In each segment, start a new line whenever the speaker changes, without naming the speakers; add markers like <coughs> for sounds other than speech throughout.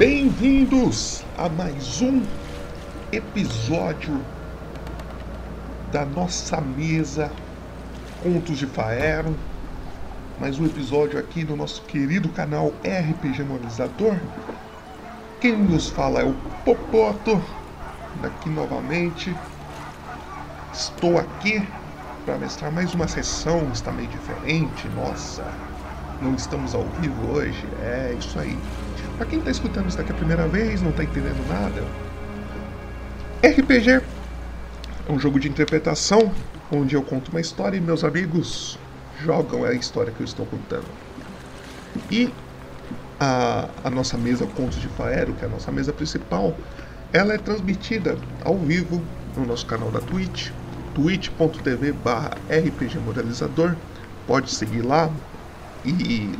Bem-vindos a mais um episódio da nossa mesa Contos de Faero. Mais um episódio aqui no nosso querido canal RPG Monetizador. Quem nos fala é o Popoto, daqui novamente. Estou aqui para mestrar mais uma sessão, está meio diferente, nossa. Não estamos ao vivo hoje, é isso aí. Para quem está escutando isso daqui a primeira vez, não está entendendo nada, RPG é um jogo de interpretação onde eu conto uma história e meus amigos jogam a história que eu estou contando. E a, a nossa mesa Contos de Faero, que é a nossa mesa principal, ela é transmitida ao vivo no nosso canal da Twitch, twitch.tv barra rpgmoralizador. Pode seguir lá e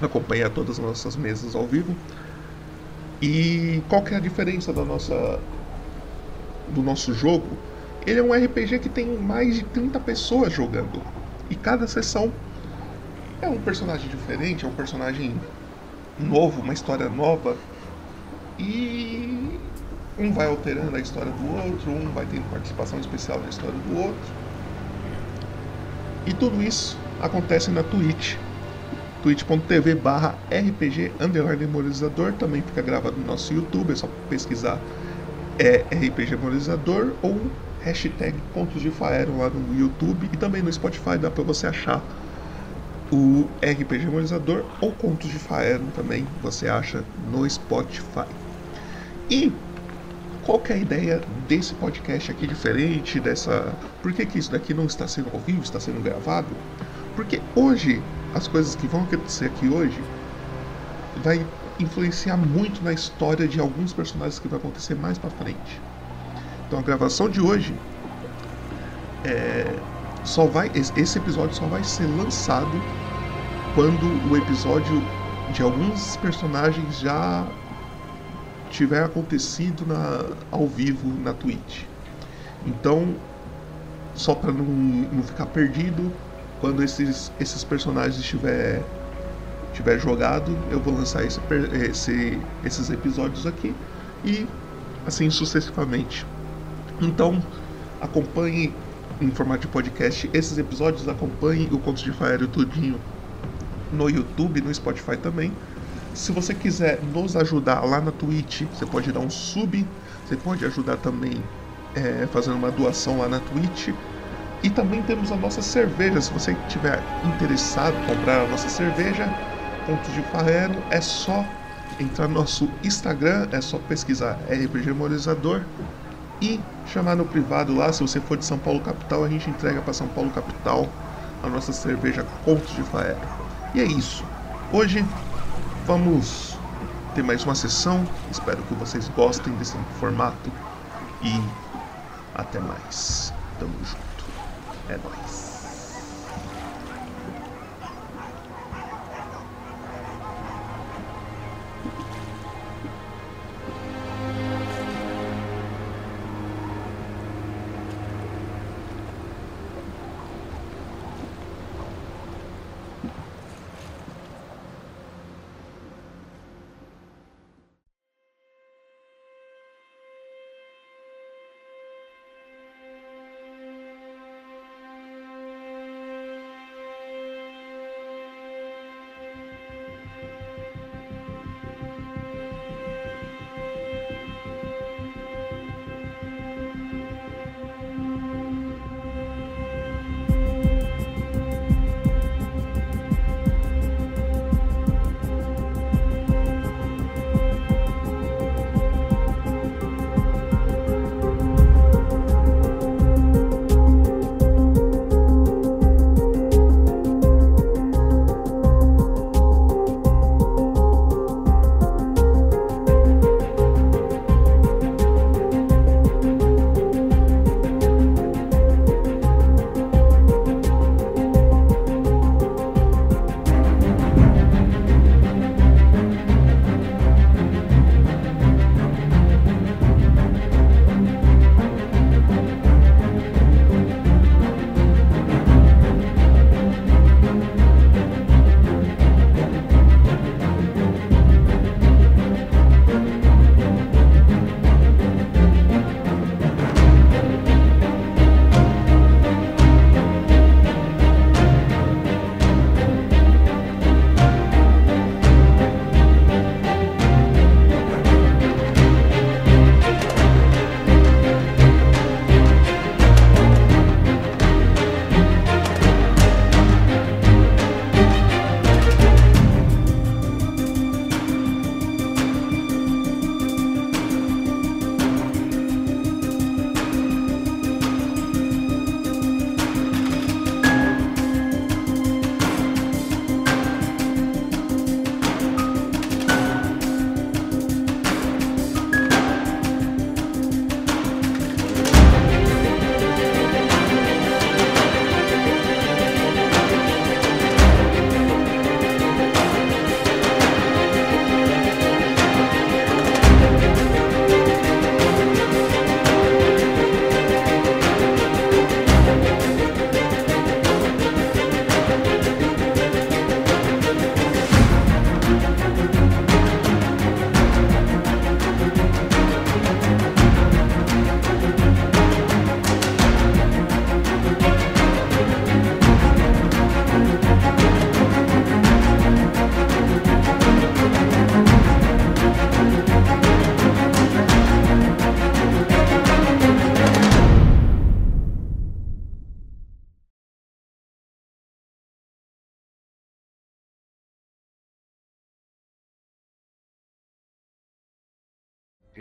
acompanhar todas as nossas mesas ao vivo. E qual que é a diferença da nossa do nosso jogo? Ele é um RPG que tem mais de 30 pessoas jogando. E cada sessão é um personagem diferente, é um personagem novo, uma história nova. E um vai alterando a história do outro, um vai tendo participação especial na história do outro. E tudo isso acontece na Twitch. twitch.tv barra RPG Memorializador também fica gravado no nosso YouTube, é só pesquisar é, RPG Memorializador ou hashtag Contos de Faero lá no YouTube e também no Spotify dá para você achar o RPG Memorializador ou Contos de Faero também você acha no Spotify. E qual é a ideia desse podcast aqui diferente, dessa... Por que, que isso daqui não está sendo ao vivo, está sendo gravado? Porque hoje, as coisas que vão acontecer aqui hoje vai influenciar muito na história de alguns personagens que vai acontecer mais para frente. Então a gravação de hoje é, só vai esse episódio só vai ser lançado quando o episódio de alguns personagens já tiver acontecido na, ao vivo na Twitch. Então, só para não, não ficar perdido, quando esses, esses personagens estiver tiver jogado, eu vou lançar esse, esse, esses episódios aqui e assim sucessivamente. Então, acompanhe em formato de podcast esses episódios, acompanhe o Contos de Faério tudinho no YouTube, no Spotify também. Se você quiser nos ajudar lá na Twitch, você pode dar um sub, você pode ajudar também é, fazendo uma doação lá na Twitch. E também temos a nossa cerveja. Se você tiver interessado em comprar a nossa cerveja, Pontos de Farrero, é só entrar no nosso Instagram, é só pesquisar RPG Memorizador e chamar no privado lá. Se você for de São Paulo capital, a gente entrega para São Paulo capital a nossa cerveja Pontos de Farrero. E é isso. Hoje Vamos ter mais uma sessão. Espero que vocês gostem desse formato. E até mais. Tamo junto. É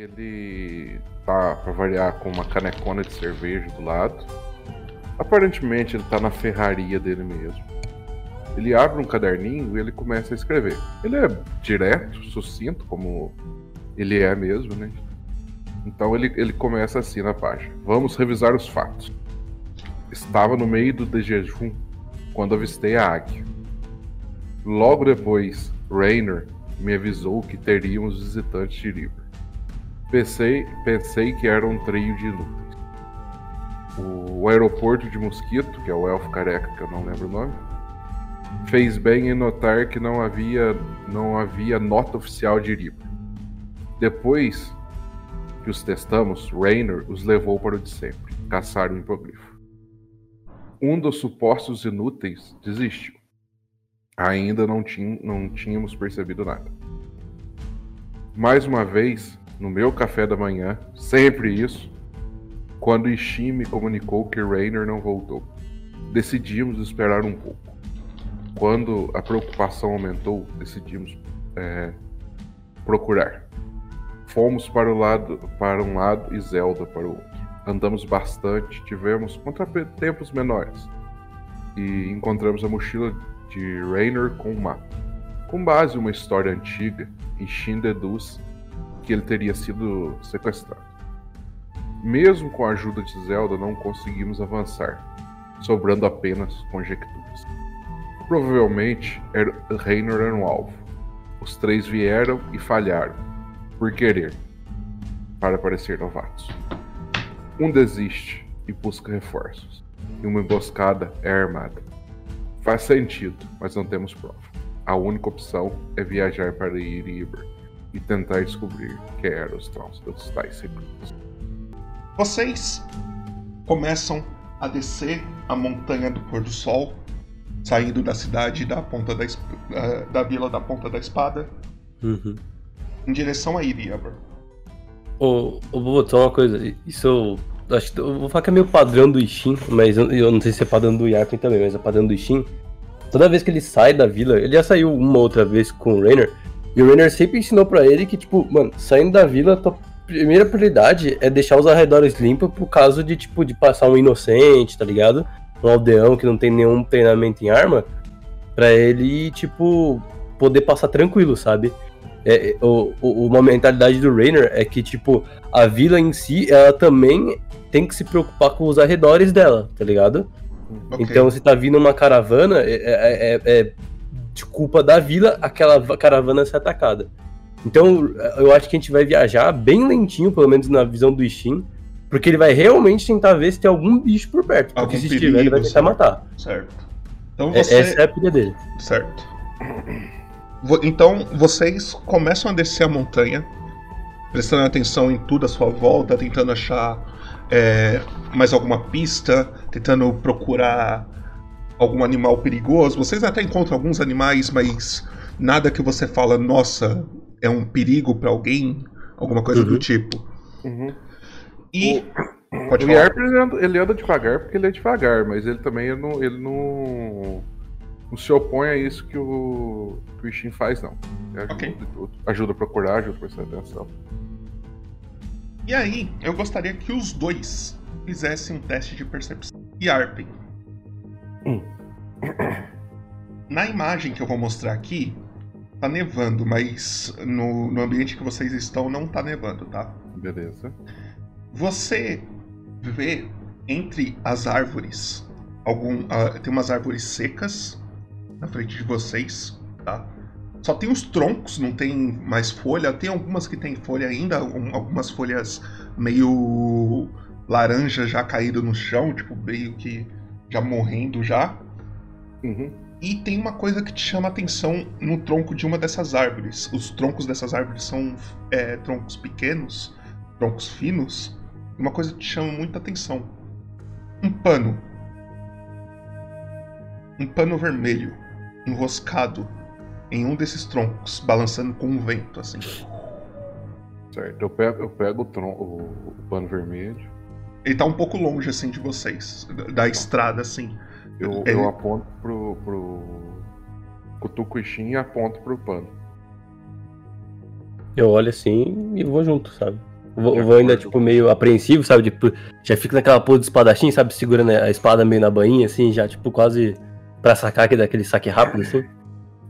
Ele tá, pra variar, com uma canecona de cerveja do lado. Aparentemente ele tá na ferraria dele mesmo. Ele abre um caderninho e ele começa a escrever. Ele é direto, sucinto, como ele é mesmo, né? Então ele, ele começa assim na página. Vamos revisar os fatos. Estava no meio do jejum quando avistei a águia. Logo depois, Rainer me avisou que teríamos visitantes de River. Pensei, pensei que era um trio de inúteis. O aeroporto de Mosquito, que é o elfo careca, que eu não lembro o nome, fez bem em notar que não havia, não havia nota oficial de River. Depois que os testamos, Rainer os levou para o de sempre, caçar o hipogrifo. Um dos supostos inúteis desistiu. Ainda não, tinha, não tínhamos percebido nada. Mais uma vez, no meu café da manhã, sempre isso, quando Ishin me comunicou que Rainer não voltou. Decidimos esperar um pouco. Quando a preocupação aumentou, decidimos é, procurar. Fomos para, o lado, para um lado e Zelda para o outro. Andamos bastante, tivemos contratempos menores. E encontramos a mochila de Rainer com um mapa. Com base em uma história antiga, Ishin deduz que ele teria sido sequestrado. Mesmo com a ajuda de Zelda, não conseguimos avançar, sobrando apenas conjecturas. Provavelmente, Rainer era um alvo. Os três vieram e falharam, por querer, para parecer novatos. Um desiste e busca reforços, e uma emboscada é armada. Faz sentido, mas não temos prova. A única opção é viajar para Iriber e tentar descobrir que eram os dos tais secretos.
Vocês começam a descer a montanha do pôr do sol, saindo da cidade da ponta da, uh, da vila da ponta da espada,
Uhum.
em direção a Iriaber.
Ô, ô, vou botar uma coisa. Isso eu. Acho que eu vou falar que é meio padrão do Ishin, mas eu, eu não sei se é padrão do Yarpen também, mas é padrão do Ishin. Toda vez que ele sai da vila, ele já saiu uma outra vez com o Rainer, e o Rainer sempre ensinou pra ele que, tipo, mano, saindo da vila, tua primeira prioridade é deixar os arredores limpos por caso de, tipo, de passar um inocente, tá ligado? Um aldeão que não tem nenhum treinamento em arma, pra ele, tipo, poder passar tranquilo, sabe? É, é, o, o- uma mentalidade do Rainer é que, tipo, a vila em si, ela também tem que se preocupar com os arredores dela, tá ligado?
Ok.
Então, se tá vindo uma caravana, é, é- é- é de culpa da vila aquela va- caravana ser atacada. Então, eu acho que a gente vai viajar bem lentinho, pelo menos na visão do Ishin, porque ele vai realmente tentar ver se tem algum bicho por perto. Porque
Algum
se estiver, ele vai
perigo,
tentar
sim.
matar.
Certo. Então
É-
você.
Essa é a pilha dele.
Certo. Então vocês começam a descer a montanha, prestando atenção em tudo à sua volta, tentando achar é, mais alguma pista, tentando procurar algum animal perigoso. Vocês até encontram alguns animais, mas nada que você fala, nossa, é um perigo pra alguém, alguma coisa do
Uhum.
tipo.
Uhum.
E pode
o
falar.
Yarp ele anda, ele anda devagar porque ele é devagar, mas ele também ele não, ele não, não se opõe a isso que o, que o Ishin faz, não. Ajuda,
Ok.
tudo. ajuda a procurar, ajuda a prestar atenção.
E aí, eu gostaria que os dois fizessem um teste de percepção. E Arpen.
Hum.
Na imagem que eu vou mostrar aqui, tá nevando, mas no, no ambiente que vocês estão não tá nevando, tá?
Beleza.
Você vê entre as árvores algum. ah, tem umas árvores secas na frente de vocês, tá? Só tem os troncos, não tem mais folha. Tem algumas que tem folha ainda, um- algumas folhas meio laranja já caídas no chão, tipo, meio que já morrendo já.
Uhum.
E tem uma coisa que te chama a atenção no tronco de uma dessas árvores. Os troncos dessas árvores são é, troncos pequenos, troncos finos. Uma coisa que te chama muita atenção: um pano. Um pano vermelho, enroscado em um desses troncos, balançando com um vento, assim.
Certo. Eu pego, eu pego o, tron, o, o pano vermelho,
Ele tá um pouco longe, assim, de vocês, da- da estrada, assim.
eu,
Ele-
eu aponto pro. pro cutuco e aponto pro pano.
Eu olho assim e vou junto, sabe? Vou, vou ainda, tipo, meio apreensivo, sabe? Tipo, já fico naquela porra do espadachim, sabe? Segurando a espada meio na bainha, assim, já, tipo, quase pra sacar aquele, daquele saque rápido, assim.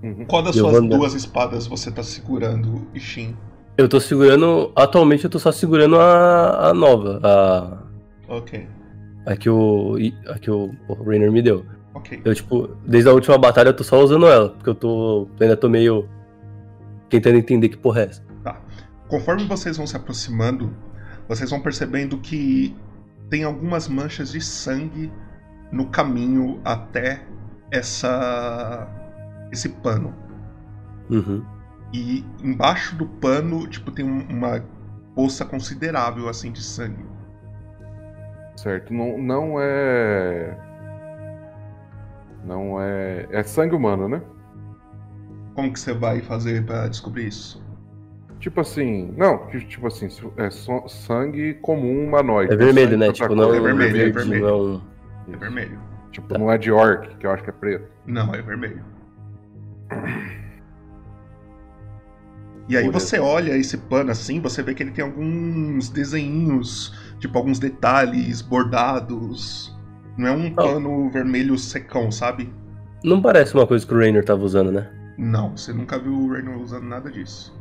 Uhum.
Qual das
Eu
suas
vou
duas espadas você tá segurando, Ishin?
Eu tô segurando. Atualmente eu tô só segurando a, a nova. A.
Ok,
A que o. A que o, o Rainer me deu.
ok.
Eu, tipo, desde a última batalha eu tô só usando ela. Porque eu tô. eu ainda tô meio. Tentando entender que porra é essa.
Conforme vocês vão se aproximando, vocês vão percebendo que tem algumas manchas de sangue no caminho até essa esse pano.
Uhum.
E embaixo do pano, tipo, tem um- uma poça considerável assim de sangue.
Certo, não, não é. Não é. É sangue humano, né?
Como que você vai fazer pra descobrir isso?
Tipo assim. Não, tipo assim, é só sangue comum humanoide.
É vermelho, né? Tipo, não
coisa.
É vermelho, é vermelho.
não.
É vermelho.
Tipo,
Tá.
não é de orc, que eu acho que é preto.
Não, é vermelho. E aí
Olha.
você olha esse pano assim, você vê que ele tem alguns desenhinhos, tipo alguns detalhes bordados. Não é um pano vermelho secão, sabe?
Não parece uma coisa que o Rainer tava usando, né?
Não, você nunca viu o Raynor usando nada disso.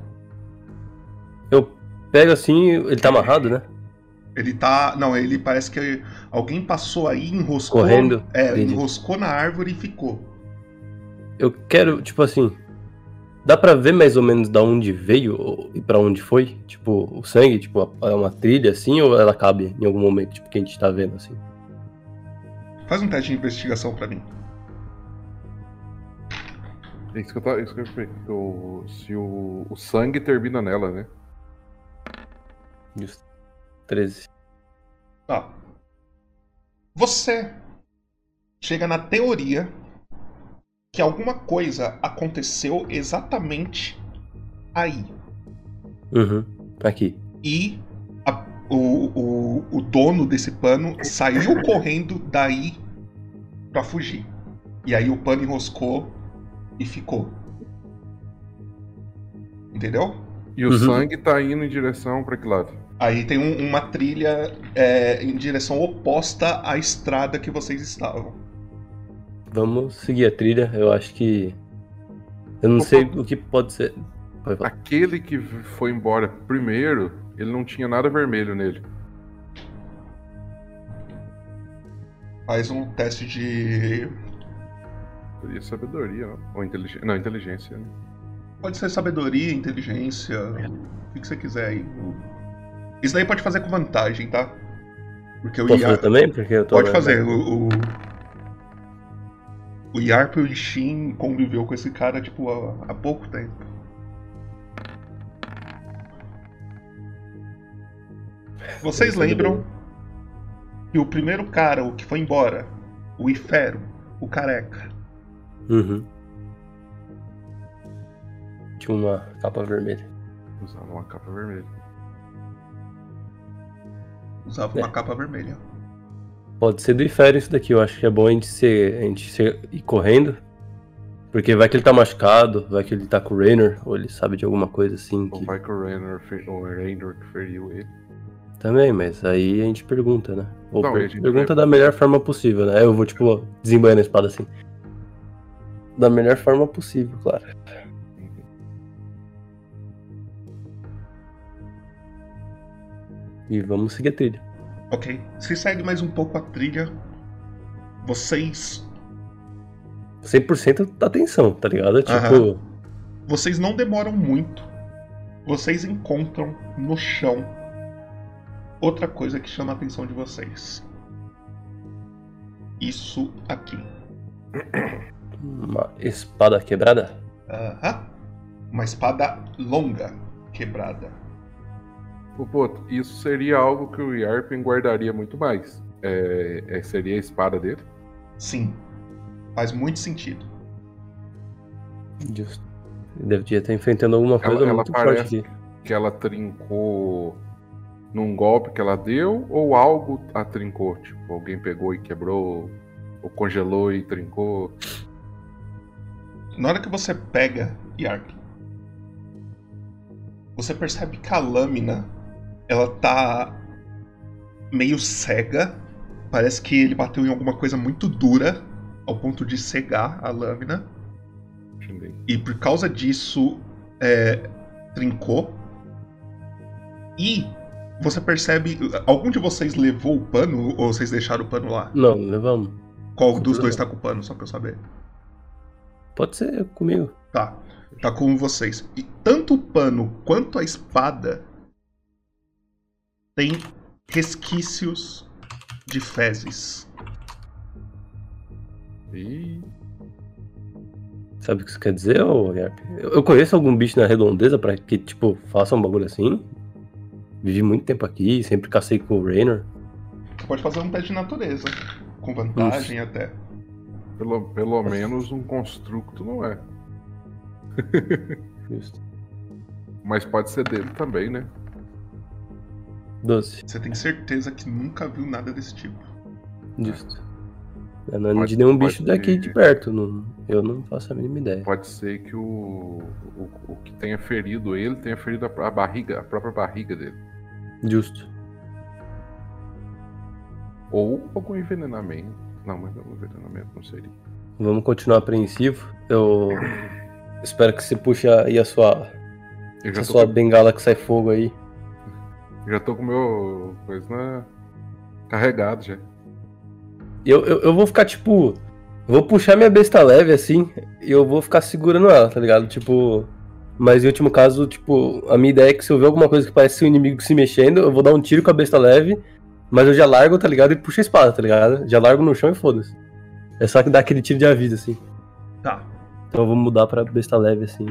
Eu pego assim, ele tá amarrado, né?
Ele tá. Não, ele parece que alguém passou aí, enroscou.
Correndo?
É,
Entendi.
enroscou na árvore e ficou.
Eu quero, tipo assim. Dá pra ver mais ou menos da onde veio e pra onde foi? Tipo, o sangue, tipo, é uma trilha assim ou ela cabe em algum momento, tipo, que a gente tá vendo assim?
Faz um teste de investigação pra mim.
É isso que eu tava. Isso que eu, se o, o sangue termina nela, né?
Justo. 13.
Tá. Você chega na teoria que alguma coisa aconteceu exatamente aí.
Uhum. Aqui.
E a- o, o, o dono desse pano saiu <laughs> correndo daí pra fugir. E aí o pano enroscou e ficou. Entendeu?
E o
Uhum.
sangue tá indo em direção pra que lado?
Aí tem um- uma trilha é, em direção oposta à estrada que vocês estavam.
Vamos seguir a trilha. Eu acho que. Eu não
Opa.
sei o que pode ser.
Aquele que foi embora primeiro, ele não tinha nada vermelho nele.
Faz um teste de.
Seria sabedoria, não? Ou inteligência. Não, inteligência, né?
Pode ser sabedoria, inteligência, o que você quiser aí. Isso daí pode fazer com vantagem, tá? Porque o
Posso fazer
Iar...
também? Porque eu tô.
Pode fazer. O, o... o Yarp e o Ishin conviveu com esse cara, tipo, há, há pouco tempo. Vocês lembram que o primeiro cara, o que foi embora, o Ifero, o careca,
Uhum. Tinha uma capa vermelha.
Usava uma capa vermelha.
usava
É.
uma capa vermelha.
Pode ser do Ifério isso daqui. Eu acho que é bom a gente, ser, a gente ser, ir correndo. Porque vai que ele tá machucado, vai que ele tá com o Rainer, ou ele sabe de alguma coisa assim.
Ou
Que...
vai que o Raynor, fe- o Raynor que feriu ele.
Também, mas aí a gente pergunta, né? Ou
Não,
per-
a gente
pergunta
per-
da melhor forma possível, né? Eu vou, tipo, desembanhando a espada assim. Da melhor forma possível, claro. E vamos seguir a trilha.
Ok. Se segue mais um pouco a trilha, vocês.
100% da atenção, tá ligado? Tipo,
Aham. Vocês não demoram muito. Vocês encontram no chão outra coisa que chama a atenção de vocês. Isso aqui.
uma espada quebrada.
Aham. Uma espada longa quebrada.
Isso seria algo que o Yarpen guardaria muito mais. É, é- seria a espada dele.
Sim. Faz muito sentido.
Justo. Devia estar enfrentando alguma coisa
ela
muito
parece-
forte aqui.
Que ela trincou num golpe que ela deu, ou algo a trincou? Tipo, alguém pegou e quebrou, ou congelou e trincou.
Na hora que você pega Yarp, Você percebe que a lâmina ela tá meio cega. Parece que ele bateu em alguma coisa muito dura ao ponto de cegar a lâmina.
Entendi.
E por causa disso, é, trincou. E você percebe. Algum de vocês levou o pano ou vocês deixaram o pano lá?
Não, levamos.
Qual dos dois tá com o pano, só pra eu saber?
Pode ser comigo.
Tá. Tá com vocês. E tanto o pano quanto a espada tem resquícios de fezes.
E
Sabe o que isso quer dizer, ô? Eu conheço algum bicho na redondeza pra que, tipo, faça um bagulho assim. Vivi muito tempo aqui, sempre cacei com o Raynor.
Você pode fazer um teste de natureza. Com vantagem até.
pelo, pelo menos um construto não é.
Justo.
Mas pode ser dele também, né?
12.
Você tem certeza que nunca viu nada desse tipo.
Justo. Eu não é
Pode-
de nenhum bicho daqui
ser.
de perto. Não, eu não faço a mínima ideia.
Pode ser que o, o, o que tenha ferido ele tenha ferido a, a barriga, a própria barriga dele.
Justo.
Ou algum envenenamento. Não, mas não, envenenamento não seria.
Vamos continuar apreensivo. Eu espero que você puxe aí a sua, a
tô,
sua
com,
bengala que sai fogo aí.
Já tô com o meu coisa né, carregado já.
Eu, eu, eu vou ficar, tipo. Vou puxar minha besta leve assim. E eu vou ficar segurando ela, tá ligado? Tipo. Mas em último caso, tipo, a minha ideia é que se eu ver alguma coisa que parece ser um inimigo se mexendo, eu vou dar um tiro com a besta leve. Mas eu já largo, tá ligado? E puxo a espada, tá ligado? Já largo no chão e foda-se. É só que dá aquele tiro de aviso, assim.
Tá.
Então eu vou mudar pra besta leve, assim.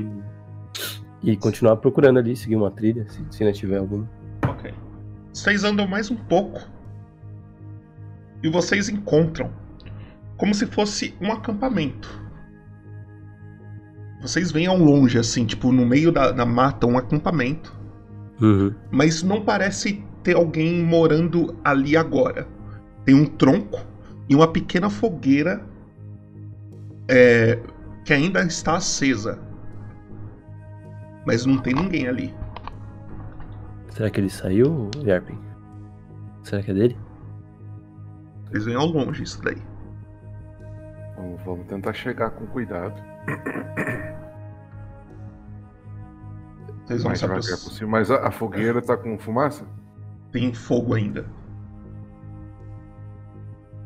E continuar procurando ali, seguir uma trilha, se, se ainda tiver alguma.
Ok. Vocês andam mais um pouco. E vocês encontram. Como se fosse um acampamento. Vocês veem ao longe, assim, tipo, no meio da, da mata, um acampamento.
Uhum.
Mas não parece ter alguém morando ali agora. Tem um tronco e uma pequena fogueira é, que ainda está acesa. Mas não tem ninguém ali.
Será que ele saiu, Yarpin? Será que é dele?
Eles veem ao longe isso daí.
Vamos, vamos tentar chegar com cuidado.
Vocês vão
mais
se
devagar
aproximar.
possível. Mas a, a fogueira tá com fumaça?
Tem fogo ainda.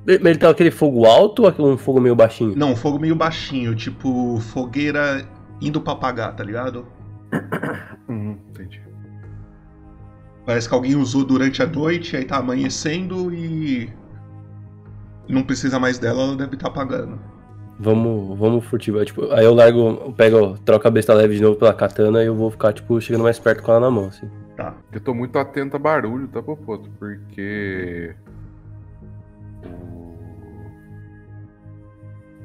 Ele, ele tá aquele fogo alto ou um fogo meio baixinho?
Não, fogo meio baixinho, tipo fogueira indo pra apagar, tá ligado? <coughs>
Uhum, entendi.
Parece que alguém usou durante a noite, aí tá amanhecendo e. Não precisa mais dela, ela deve estar apagando.
Vamos, vamos furtivo. Tipo, aí eu largo, eu pego, troco a besta leve de novo pela katana e eu vou ficar, tipo, chegando mais perto com ela na mão, assim.
Tá.
Eu tô muito atento a barulho, tá, Popoto? Porque.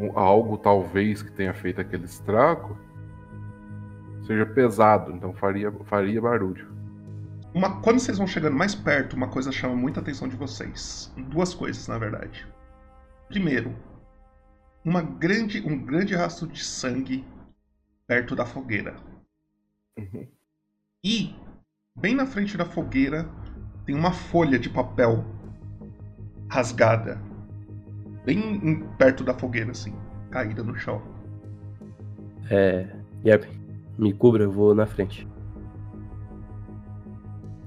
um- algo talvez que tenha feito aquele estrago seja pesado, então faria, faria barulho.
Uma, quando vocês vão chegando mais perto, uma coisa chama muita atenção de vocês. Duas coisas, na verdade. Primeiro, uma grande, um grande rastro de sangue perto da fogueira.
Uhum.
E, bem na frente da fogueira, tem uma folha de papel rasgada. Bem em- perto da fogueira, assim, caída no chão.
É. Yarpin, me cubra, eu vou na frente.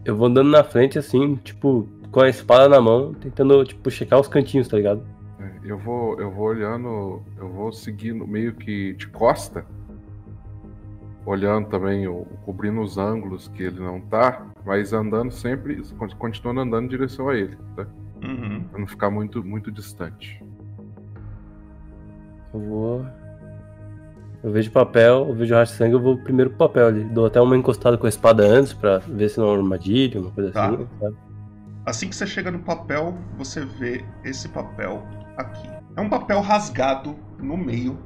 Eu vou andando na frente, assim, tipo, com a espada na mão, tentando, tipo, checar os cantinhos, tá ligado?
É, Eu vou, eu vou olhando, eu vou seguindo meio que de costa, olhando também, cobrindo os ângulos que ele não tá, mas andando sempre, con- continuando andando em direção a ele, tá?
Uhum.
Pra não ficar muito, muito distante.
Eu vou. Eu vejo papel, eu vejo rastro de sangue, eu vou primeiro pro papel ali. Dou até uma encostada com a espada antes pra ver se não é uma armadilha, uma coisa
Tá.
assim, sabe?
Assim que você chega no papel, você vê esse papel aqui. É um papel rasgado no meio.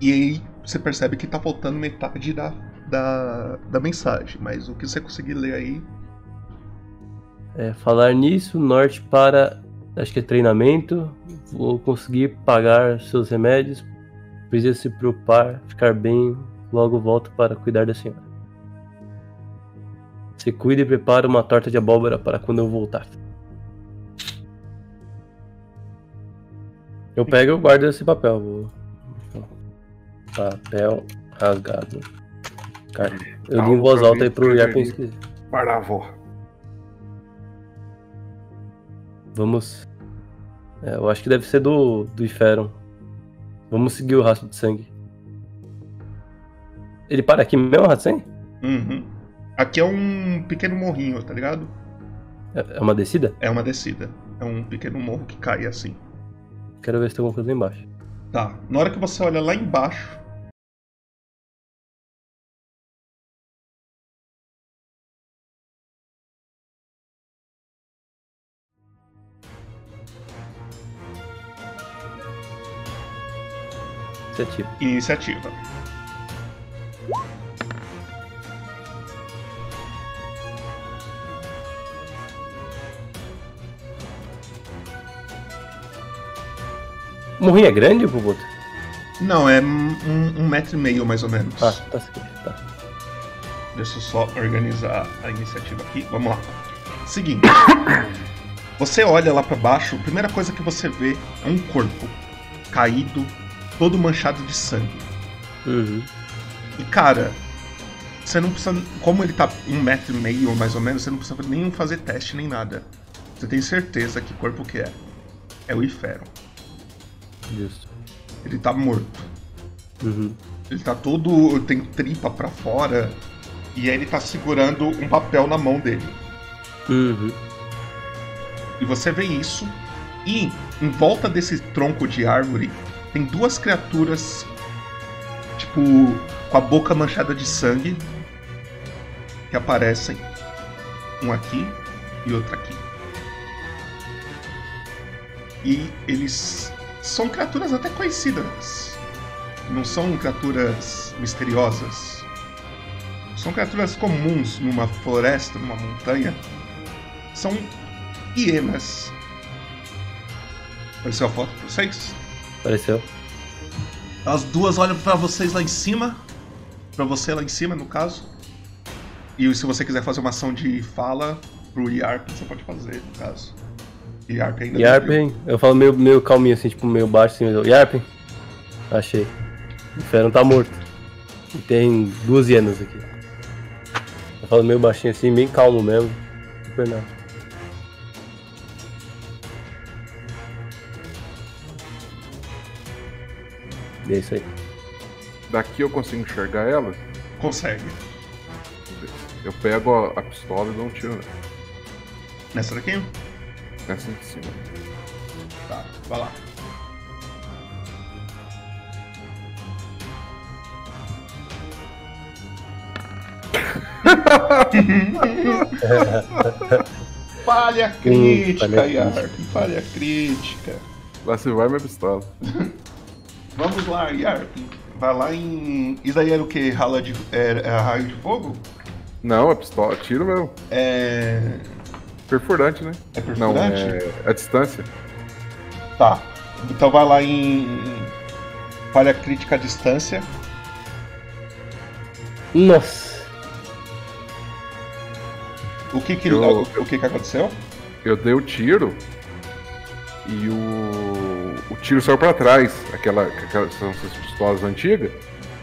E aí você percebe que tá faltando metade da, da, da mensagem. Mas o que você conseguir ler aí.
É, falar nisso, norte para. Acho que é treinamento. Vou conseguir pagar seus remédios. Precisa se preocupar, ficar bem. Logo volto para cuidar da senhora. Se cuida e prepara uma torta de abóbora para quando eu voltar. Eu pego e guardo esse papel. vou- Papel rasgado. Cara, eu li em voz alta aí pro escrever.
Para a avó.
Vamos. É, eu acho que deve ser do, do Inferno. Vamos seguir o rastro de sangue. Ele para aqui mesmo, Hatsen?
Uhum. Aqui é um pequeno morrinho, tá ligado?
É é uma descida?
É uma descida. É um pequeno morro que cai assim.
Quero ver se tem alguma coisa lá embaixo.
Tá. Na hora que você olha lá embaixo.
Iniciativa.
Iniciativa.
É grande, Bubuto?
Não, é um, um metro e meio mais ou menos.
Ah, tá certo. Tá.
Deixa eu só organizar a iniciativa aqui. Vamos lá. Seguinte. <coughs> Você olha lá pra baixo, a primeira coisa que você vê é um corpo caído, todo manchado de sangue.
Uhum.
E cara, você não precisa. Como ele tá um metro e meio mais ou menos, você não precisa nem fazer teste nem nada. Você tem certeza que corpo que é. É o Ifero.
Justo.
Ele tá morto.
Uhum.
Ele tá todo. tem tripa pra fora. E aí ele tá segurando um papel na mão dele.
Uhum.
E você vê isso. E em volta desse tronco de árvore tem duas criaturas, tipo, com a boca manchada de sangue, que aparecem. Um aqui e outro aqui. E eles são criaturas até conhecidas. Não são criaturas misteriosas. São criaturas comuns numa floresta, numa montanha. São hienas. Apareceu a foto pra vocês?
Apareceu.
As duas olham pra vocês lá em cima. Pra você lá em cima, no caso. E se você quiser fazer uma ação de fala pro Yarp, você pode fazer, no caso. Yarp ainda
eu falo meio, meio calminho assim, tipo meio baixo assim, Yarpen. Achei. O Inferno tá morto. E tem duas hienas aqui. Eu falo meio baixinho assim, bem calmo mesmo. Super nada. E é isso aí.
Daqui eu consigo enxergar ela.
Consegue.
Eu pego a, a pistola e dou um tiro nela.
Nessa daqui?
Nessa de cima.
Tá, vai lá. <laughs> Falha crítica,
falha
Yarp. Falha crítica.
Lá se vai minha pistola. <laughs>
Vamos lá, Yarp. Vai lá em. Isso daí era o que? Rala de. É, é raio de fogo?
Não, é pistola. Tiro mesmo.
É.
Perfurante, né?
É
Não,
perfurante?
é a distância.
Tá. Então vai lá em. Falha crítica à distância.
Nossa!
O que que,
Eu-
o, que, que aconteceu?
Eu dei o tiro e o, o tiro saiu pra trás. Aquela, aquelas são essas pistolas antigas.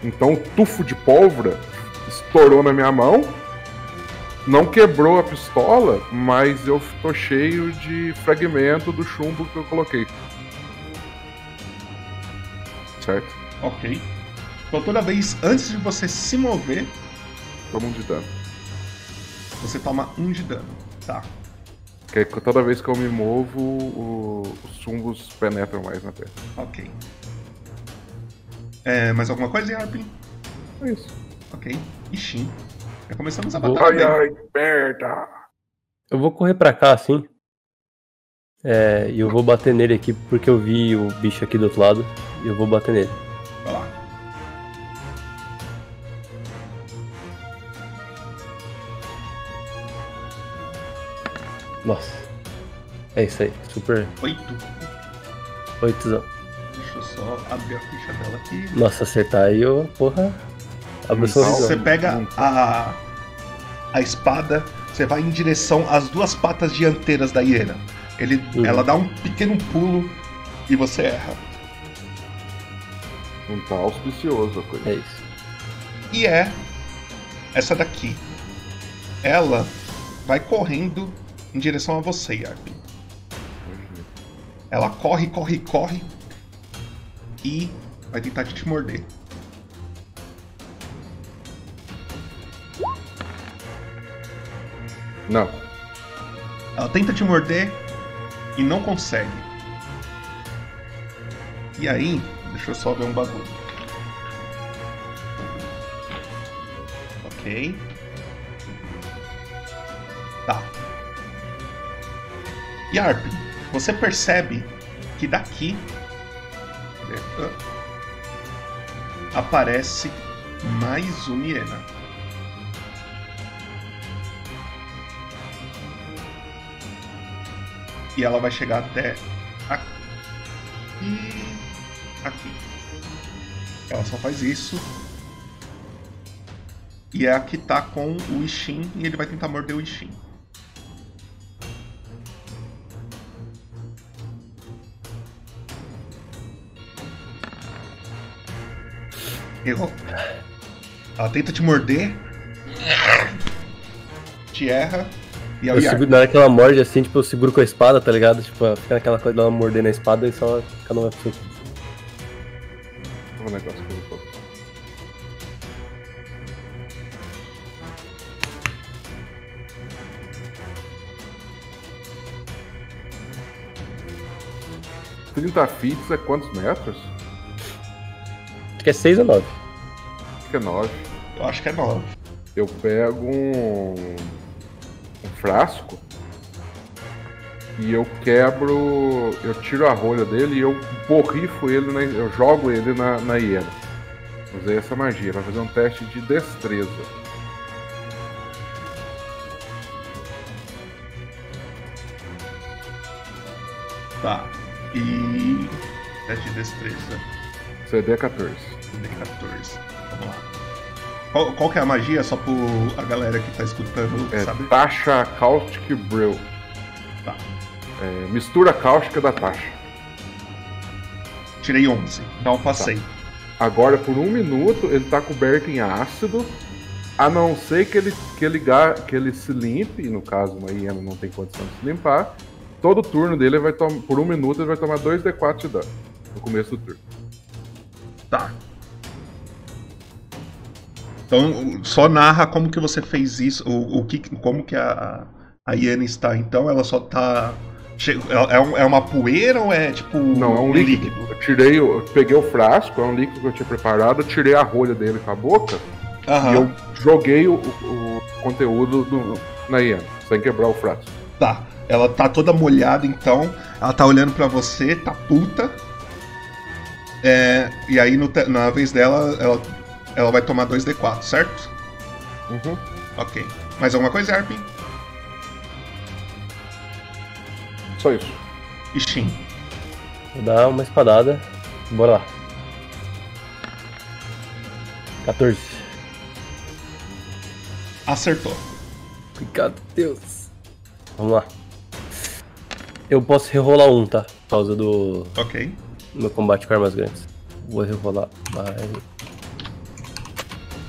Então o tufo de pólvora estourou na minha mão. Não quebrou a pistola, mas eu tô cheio de fragmento do chumbo que eu coloquei. Certo?
Ok. Então toda vez antes de você se mover,
Toma um de dano.
você toma um de dano. Tá.
Que aí, toda vez que eu me movo, o- os chumbos penetram mais na terra.
Ok. É, mais alguma coisa, Yarpin?
É isso.
Ok. Ixi. Já começamos a batalha
Ai, ai, merda!
Eu vou correr pra cá assim. É, e eu vou bater nele aqui porque eu vi o bicho aqui do outro lado. E eu vou bater nele. Nossa. É isso aí. Super
Oito.
oitozão.
Deixa eu só abrir a ficha dela aqui.
Nossa, acertar aí, eu, porra. Abre o sorrisão.
Você pega a. a espada, você vai em direção às duas patas dianteiras da hiena. Ele,
Uhum.
Ela dá um pequeno pulo e você erra.
Não tá auspicioso a coisa.
É isso.
E é essa daqui. Ela vai correndo em direção a você, Yarp. Ela corre, corre, corre e vai tentar te morder.
Não.
Ela tenta te morder e não consegue. E aí, deixa eu só ver um bagulho. Ok. Yarp, você percebe que daqui aparece mais um hiena. E ela vai chegar até aqui. Aqui. Ela só faz isso. E é a que tá com o Ishin e ele vai tentar morder o Ishin. Errou. Ela tenta te morder. Te erra. E é o
Eu seguro, na hora que ela morde assim, tipo, eu seguro com a espada, tá ligado? Tipo, fica aquela coisa dela morder na espada e só cada um vai pro seu.
Um negócio que eu vou falar. Trinta fits é quantos metros?
Acho que é 6 ou 9.
Acho que é nove.
Eu acho que é 9.
Eu pego um, um frasco e eu quebro, eu tiro a rolha dele e eu borrifo ele, na, eu jogo ele na, na hiena. Usei essa magia, vai fazer um teste de destreza.
Tá. E. Teste de destreza.
CD 14.
D14. Vamos lá. Qual, qual que é a magia? Só por a galera que tá escutando
É
sabe?
taxa Caustic Brew.
Tá.
É, mistura cáustica da taxa.
Tirei 11. Então passei.
Agora, por um minuto, ele tá coberto em ácido. A não ser que ele, que ele, que ele se limpe, e no caso uma hiena não tem condição de se limpar. Todo turno dele vai tomar. Por um minuto ele vai tomar 2d4 de dano. No começo do turno.
Tá. Então, só narra como que você fez isso, o, o que, como que a, a Iana está. Então, ela só tá. É, é um- é uma poeira ou é tipo.
Não, é um líquido. Eu tirei, eu peguei o frasco, é um líquido que eu tinha preparado, eu tirei a rolha dele com a boca
Aham.
e eu joguei o, o- conteúdo do- na hiena, sem quebrar o frasco.
Tá. Ela tá toda molhada, então. Ela tá olhando pra você, tá puta. É, e aí, no na vez dela, ela, ela vai tomar 2d4, certo?
Uhum.
Ok. Mais alguma coisa, Arpin?
Só isso.
Ishin.
Vou dar uma espadada. Bora lá. 14.
Acertou.
Obrigado, Deus. Vamos lá. Eu posso rerolar um, tá? Por causa do
Ok.
meu combate com armas grandes. Vou rerolar. Vai.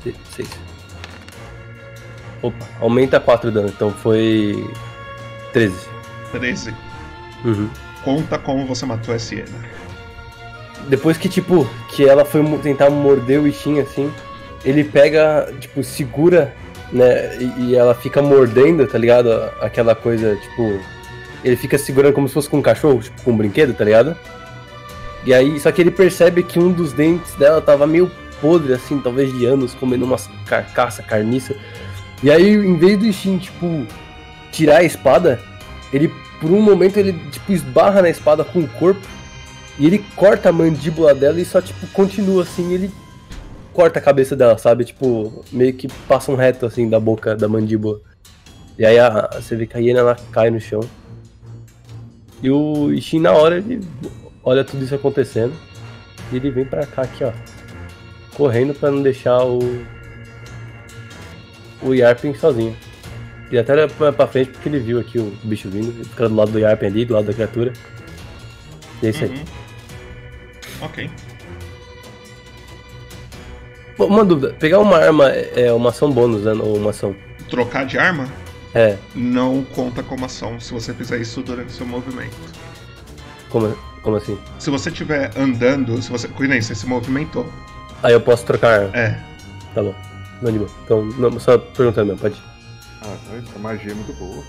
Se- Seis. Opa, aumenta 4 dano, então foi 13.
13.
Uhum.
Conta como você matou essa hiena.
Depois que, tipo, que ela foi tentar morder o Ishin, assim, ele pega, tipo, segura, né, e, e ela fica mordendo, tá ligado? Aquela coisa, tipo, ele fica segurando como se fosse com um cachorro, tipo, com um brinquedo, tá ligado? E aí, só que ele percebe que um dos dentes dela tava meio podre, assim, talvez de anos, comendo umas carcaça, carniça. E aí, em vez do Ishin, tipo, tirar a espada, ele, por um momento, ele, tipo, esbarra na espada com o corpo e ele corta a mandíbula dela e só, tipo, continua assim, ele corta a cabeça dela, sabe? Tipo, meio que passa um reto, assim, da boca da mandíbula. E aí a, você vê que a hiena, ela cai no chão. E o Ishin, na hora, ele olha tudo isso acontecendo. E ele vem pra cá, aqui, ó. Correndo pra não deixar o... O Yarpin sozinho. E até ele pra, frente porque ele viu aqui o bicho vindo, ele fica do lado do Yarpen ali, do lado da criatura. E é isso aí.
Uhum. Ok.
Bom, Uma dúvida, pegar uma arma é é uma ação bônus, né? Ou uma ação.
Trocar de arma
É,
não conta como ação se você fizer isso durante seu movimento.
como, como assim?
Se você estiver andando, se você. Nem você se movimentou.
Aí eu posso trocar.
É.
Tá bom. Não, de boa. Então, não, só perguntando mesmo, pode.
Ah, essa magia é muito boa.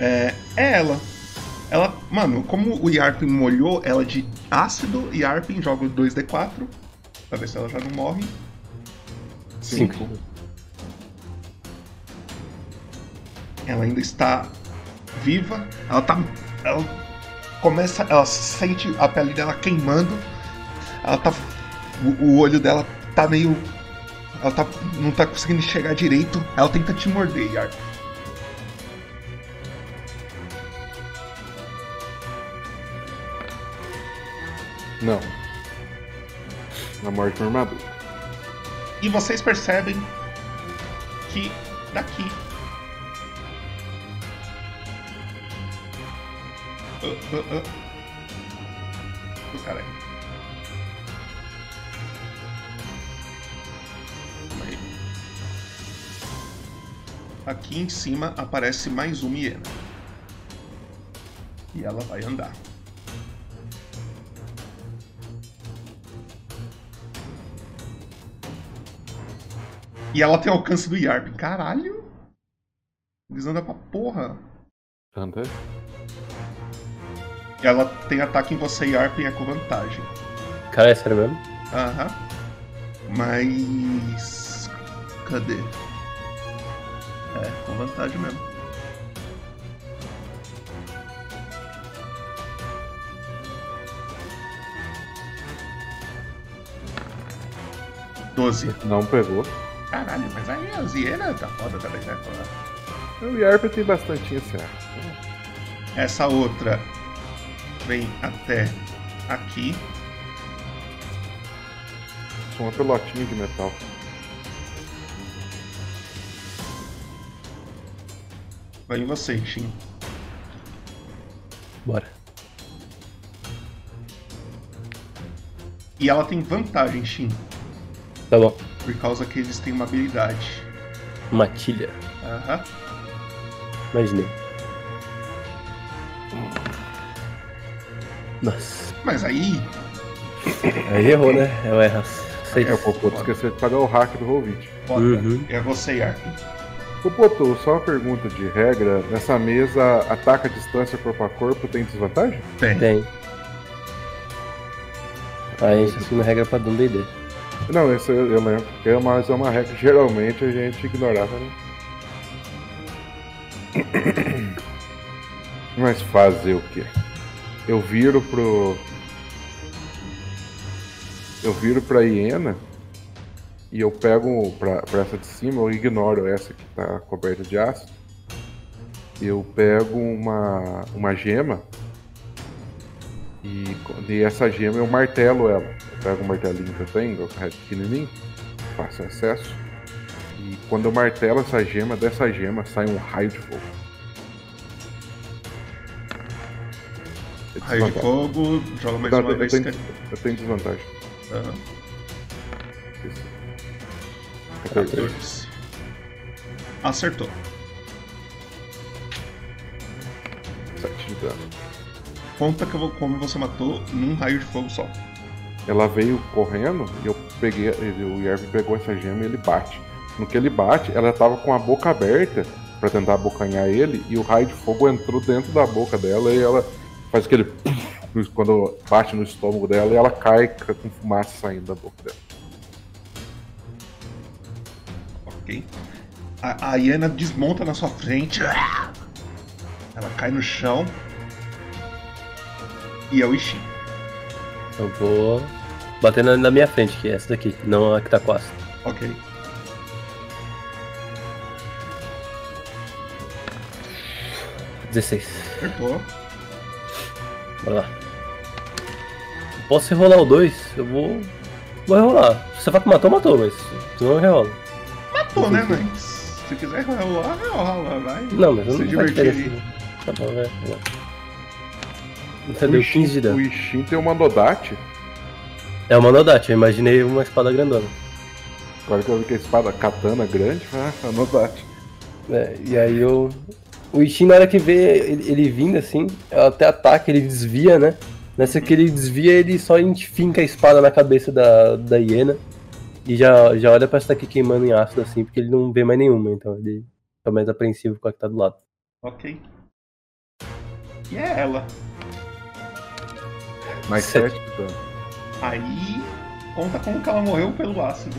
É, é ela. Ela, mano, como o Yarpin molhou ela de ácido, Yarpin joga o 2d4 pra ver se ela já não morre.
Cinco.
Ela ainda está viva. Ela tá. Ela começa. Ela sente a pele dela queimando. Ela tá. O, o olho dela tá meio. Ela tá. não tá conseguindo enxergar direito. Ela tenta te morder, Yarpin.
Não. Na morte no armadura.
E vocês percebem que daqui. Ah, ah. Oh, caralho. Aqui em cima aparece mais uma hiena. E ela vai andar. E ela tem alcance do Yarp. Caralho! Eles andam pra porra.
Anda.
Ela tem ataque em você, Yarp, e é com vantagem.
Cara, é sério mesmo?
Aham. Mas. Cadê? É, com vantagem mesmo. Doze.
Não pegou.
Caralho, mas aí a Ziena tá foda também, né?
O Yarp tem bastante esse.
Essa outra vem até aqui.
São uma pelotinha de metal.
Vai em você, Shin.
Bora.
E ela tem vantagem, Shin,
Tá bom.
por causa que eles têm uma habilidade.
Matilha.
Aham.
Imaginei. Nossa.
Mas aí,
Aí errou, né? Eu erro. Seis.
É, o Popoto esqueceu de pagar o hack do Roll20.
foda.
Uhum.
É você, Yarp.
Popoto, só uma pergunta de regra. Nessa mesa, ataque a distância corpo a corpo tem desvantagem?
Tem.
Tem. Aí isso assim na regra padrão D&D.
Não, isso eu, eu lembro. É mais uma regra que geralmente a gente ignorava, né? <coughs> Mas fazer o quê? Eu viro pro. Eu viro pra hiena e eu pego pra, pra essa de cima, eu ignoro essa que tá coberta de ácido. Eu pego uma, uma gema e, e essa gema eu martelo ela. Eu pego o martelinho que eu tenho, eu carrego pequenininho, faço acesso. E quando eu martelo essa gema, dessa gema sai um raio de fogo. É
Raio de fogo, joga mais uma
eu,
vez.
tenho,
que-
eu tenho desvantagem. Isso.
14. Acertou.
7 de dano.
Conta que eu vou, como você matou num raio de fogo só.
Ela veio correndo e eu peguei. o Yerv pegou essa gema e ele bate. No que ele bate, ela tava com a boca aberta pra tentar abocanhar ele e o raio de fogo entrou dentro da boca dela e ela faz aquele. <laughs> Quando bate no estômago dela e ela cai com fumaça saindo da boca dela.
Ok. A, a desmonta na sua frente. Ela cai no chão. E é o Ishin.
Eu vou bater na, na minha frente, que é essa daqui, não a que tá quase.
Ok.
Dezesseis.
Acertou.
Bora lá. Posso rerolar o 2? Eu vou. Vou rerolar. Se você que matou, matou, mas. Senão eu
Matou, né, mas. Se quiser rolar, rola, vai.
Não, mas
Se
não
divertir aí.
né? Tá bom, vai. Você
O
deu
Ishin,
15 de
o
dano.
Ishin tem uma Nodate.
É uma Nodate, eu imaginei uma espada grandona.
Agora que eu vi que a espada katana grande, <laughs> ah, a Nodate.
É, e aí eu. O Ishin, na hora que vê ele, ele vindo assim, ela até ataca, ele desvia, né? Nessa que ele desvia, ele só finca a espada na cabeça da, da hiena. E já, já olha pra essa aqui queimando em ácido assim, porque ele não vê mais nenhuma, então ele fica mais apreensivo com a que tá do lado.
Ok. E é ela.
Mais
Sete.
7 de dano.
Aí conta como que ela morreu pelo ácido.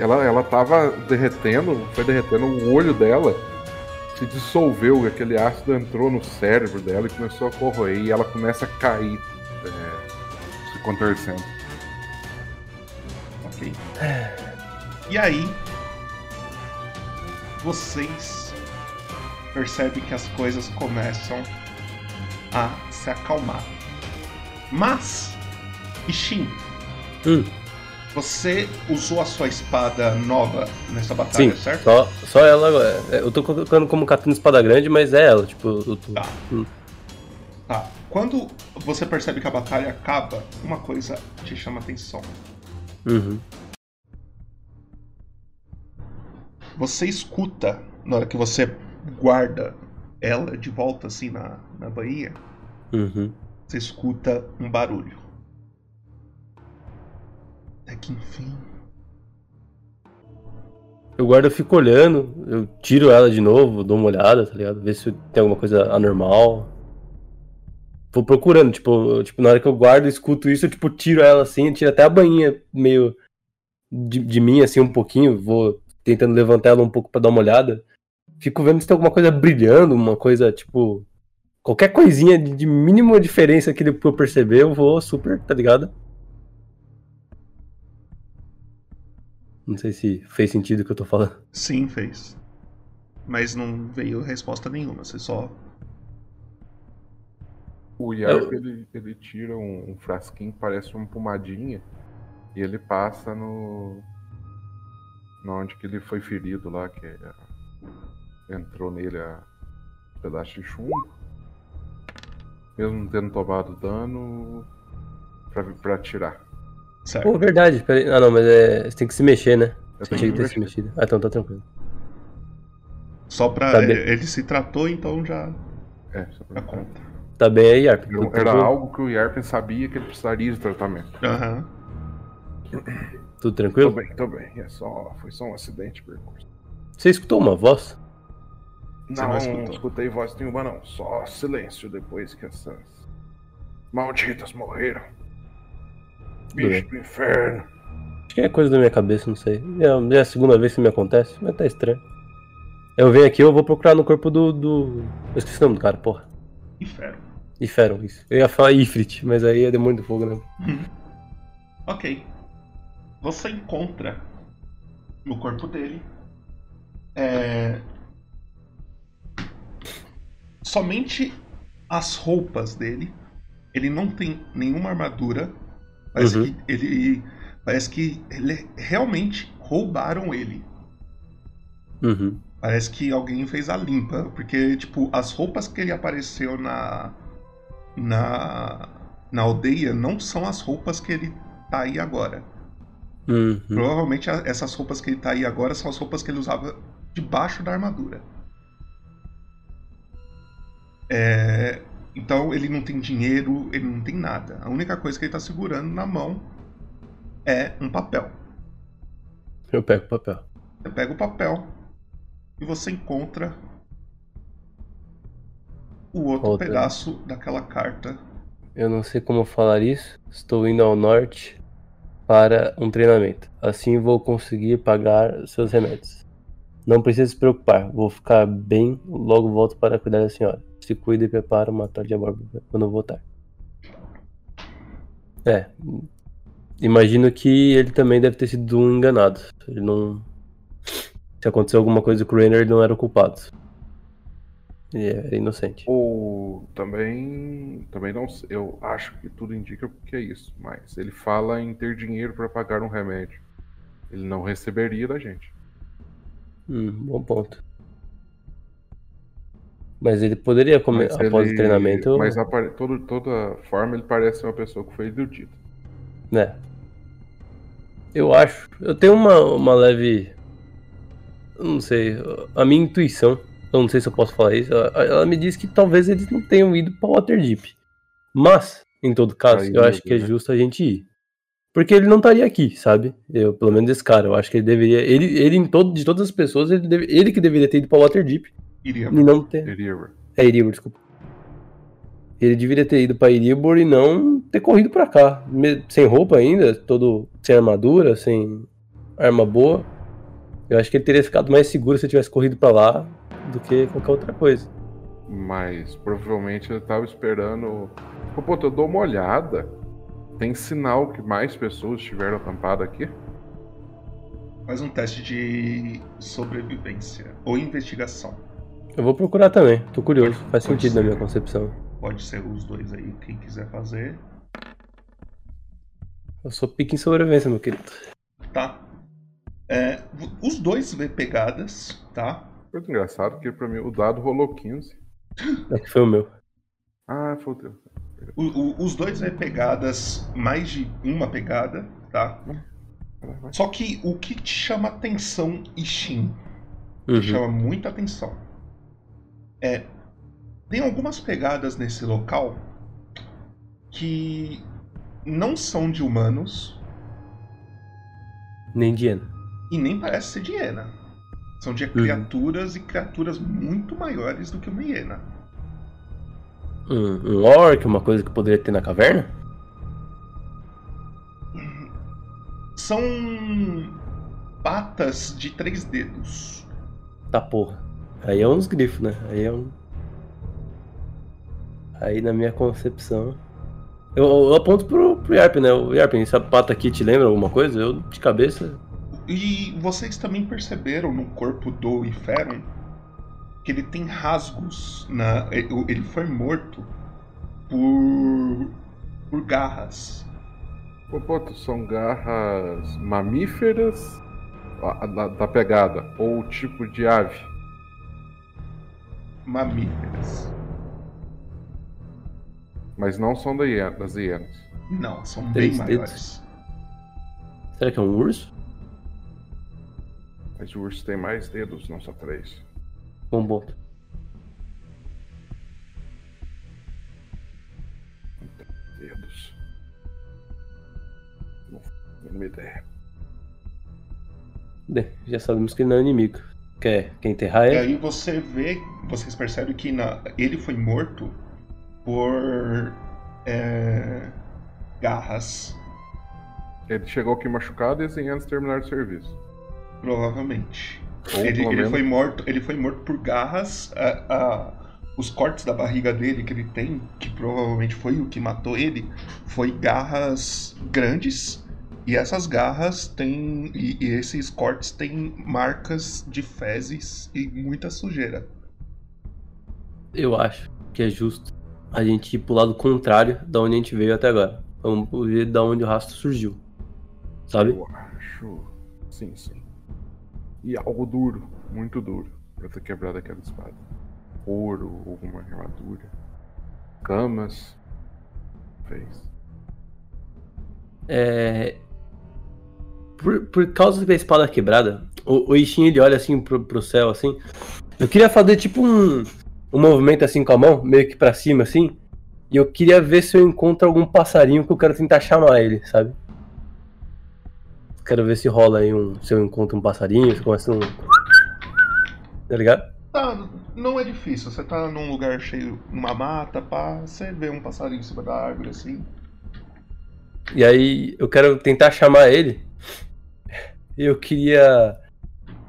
Ela, ela tava derretendo, foi derretendo, o olho dela se dissolveu, e aquele ácido entrou no cérebro dela e começou a corroer, e ela começa a cair, é, se contorcendo.
Ok. E aí, vocês percebem que as coisas começam a se acalmar. Mas, Ishin,
Hum,
você usou a sua espada nova nessa batalha,
sim,
certo?
só, só ela agora. É, Eu tô colocando como katana espada grande, mas é ela, tipo, eu tô-
Tá.
Hum.
Tá. Quando você percebe que a batalha acaba, uma coisa te chama atenção.
Uhum.
Você escuta, na hora que você guarda ela de volta assim na, na bainha,
Uhum.
você escuta um barulho. É que enfim.
Eu guardo, eu fico olhando, eu tiro ela de novo, dou uma olhada, tá ligado? Ver se tem alguma coisa anormal. Vou procurando, tipo, tipo, na hora que eu guardo, escuto isso, eu tipo, tiro ela assim, tiro até a bainha meio de, de mim, assim, um pouquinho, vou tentando levantar ela um pouco pra dar uma olhada. Fico vendo se tem alguma coisa brilhando, uma coisa, tipo. Qualquer coisinha de, de mínima diferença que eu perceber, eu vou super, tá ligado? Não sei se fez sentido o que eu tô falando.
Sim, fez. Mas não veio resposta nenhuma. Você só.
O Yarp,
Eu-
ele, ele tira um, um frasquinho que parece uma pomadinha e ele passa no. no onde que ele foi ferido lá, que é, entrou nele a um pedaço de chumbo. Mesmo não tendo tomado dano, pra, pra tirar.
Certo.
Pô, verdade. Peraí. Ah, não, mas é. Você tem que se mexer, né?
Eu
Você tinha
que
ter se mexido. Ah, então tá tranquilo.
Só pra.
Tá bem.
ele se tratou, então já,
É, só pra
já conta.
Tá bem aí, Arp.
Era,
Tudo
era algo que o Yarpen sabia que ele precisaria de tratamento.
Aham.
Tudo
Tô
tranquilo?
bem, tô bem. É só, foi só um acidente de percurso.
Você escutou uma voz?
Não,
não
não escutei voz nenhuma, não. Só silêncio depois que essas malditas morreram. Bicho do inferno.
Acho que é coisa da minha cabeça, não sei. É, é a segunda vez que me acontece, mas tá estranho. Eu venho aqui, eu vou procurar no corpo do. do... Eu esqueci o nome do cara, porra.
Inferno.
Iferon, isso. Eu ia falar Ifrit, mas aí é demônio do fogo, né? <laughs>
Ok. Você encontra no corpo dele é, somente as roupas dele. Ele não tem nenhuma armadura. Parece
Uhum.
que ele parece que ele realmente roubaram ele.
Uhum.
Parece que alguém fez a limpa, porque tipo as roupas que ele apareceu na na na aldeia não são as roupas que ele tá aí agora.
Uhum.
Provavelmente essas roupas que ele tá aí agora são as roupas que ele usava debaixo da armadura. É, Então ele não tem dinheiro, ele não tem nada. A única coisa que ele tá segurando na mão é um papel.
Eu pego o papel.
Você pega o papel e você encontra o outro
Outra.
pedaço daquela carta.
Eu não sei como falar isso. Estou indo ao norte para um treinamento. Assim vou conseguir pagar seus remédios. Não precisa se preocupar. Vou ficar bem. Logo volto para cuidar da senhora. Se cuida e prepara uma tarde de amor quando eu voltar. É. Imagino que ele também deve ter sido um enganado. Ele não. Se aconteceu alguma coisa com o Rainer, ele não era o culpado. Ele era inocente.
Ou também. Também não sei. Eu acho que tudo indica que é isso. Mas ele fala em ter dinheiro para pagar um remédio. Ele não receberia da gente.
Hum, bom ponto. Mas ele poderia, comer
Mas
após
ele-
o treinamento.
Mas apare- todo, toda forma ele parece uma pessoa que foi iludida.
né? Eu acho. Eu tenho uma, uma leve. Não sei. A minha intuição. Eu não sei se eu posso falar isso. Ela, me diz que talvez eles não tenham ido pra Waterdeep. Mas, em todo caso, eu acho que é
né?
justo a gente ir. Porque ele não estaria aqui, sabe? Eu, pelo menos esse cara. Eu acho que ele deveria. Ele, ele em todo, de todas as pessoas, ele, deve- ele que deveria ter ido pra Waterdeep.
Iria.
E não ter.
Iribor.
É Iribor, desculpa. Ele deveria ter ido pra Iribor e não ter corrido pra cá. Sem roupa ainda, todo sem armadura, sem arma boa. Eu acho que ele teria ficado mais seguro se ele tivesse corrido pra lá do que qualquer outra coisa.
Mas provavelmente ele tava esperando. Pô, pô, eu dou uma olhada. Tem sinal que mais pessoas estiveram acampadas aqui?
Faz um teste de sobrevivência ou investigação.
Eu vou procurar também, tô curioso. Faz
Pode
sentido
ser.
na minha concepção.
Pode ser os dois aí, quem quiser fazer.
Eu sou pique em sobrevivência, meu querido.
Tá? É, os dois vê pegadas, tá?
Coisa engraçada que pra mim o dado rolou 15.
É que foi o meu.
Ah, fodeu.
O- o- os dois vê pegadas, mais de uma pegada, tá?
Vai.
Só que o que te chama atenção, Ishin,
Uhum.
chama muita atenção, é. Tem algumas pegadas nesse local que não são de humanos
Nem Diana.
E nem parece ser de hiena. São de criaturas e criaturas muito maiores do que uma hiena.
Um, um orc, uma coisa que poderia ter na caverna?
São patas de três dedos.
Tá porra. Aí é uns grifos, né? Aí é um. Aí na minha concepção. Eu, eu aponto pro, pro Yarp, né? O Yarp, essa pata aqui te lembra alguma coisa? Eu de cabeça.
E vocês também perceberam no corpo do Iferon que ele tem rasgos na. Ele ele foi morto por. por garras.
Pô, são garras mamíferas da, da pegada ou tipo de ave?
mamíferas.
Mas não são da hiena- das hienas.
Não, são
Três
bem
dedos?
maiores.
Será que é um urso?
Mas o urso tem mais dedos, não só três.
Bom ponto.
Dedos. Não, nenhuma ideia.
Bem, já sabemos que ele não é inimigo. Quer, quer enterrar
E
ele?
aí você vê, vocês percebem que na- ele foi morto por é, garras,
Ele chegou aqui machucado e as hienas terminaram o serviço.
Provavelmente.
Ou
Ele, ele foi morto, ele foi morto por garras. a- a- os cortes da barriga dele que ele tem, que provavelmente foi o que matou ele, foi garras grandes. E essas garras têm. E, e esses cortes têm marcas de fezes e muita sujeira.
Eu acho que é justo a gente ir pro lado contrário da onde a gente veio até agora. Vamos ver da onde o rastro surgiu. Sabe?
Eu acho. Sim, sim. E algo duro, muito duro, pra ter quebrado aquela espada. Ouro, alguma armadura. Camas. Fez.
É. Por, por causa da espada quebrada, o, o Ishin ele olha assim pro, pro céu assim. Eu queria fazer tipo um, um movimento assim com a mão, meio que pra cima assim. E eu queria ver se eu encontro algum passarinho que eu quero tentar chamar ele, sabe? Quero ver se rola aí um. Se eu encontro um passarinho, se começa um. Tá ligado?
Tá, não é difícil. Você tá num lugar cheio, numa mata, pá, você vê um passarinho em cima da árvore assim.
E aí eu quero tentar chamar ele. Eu queria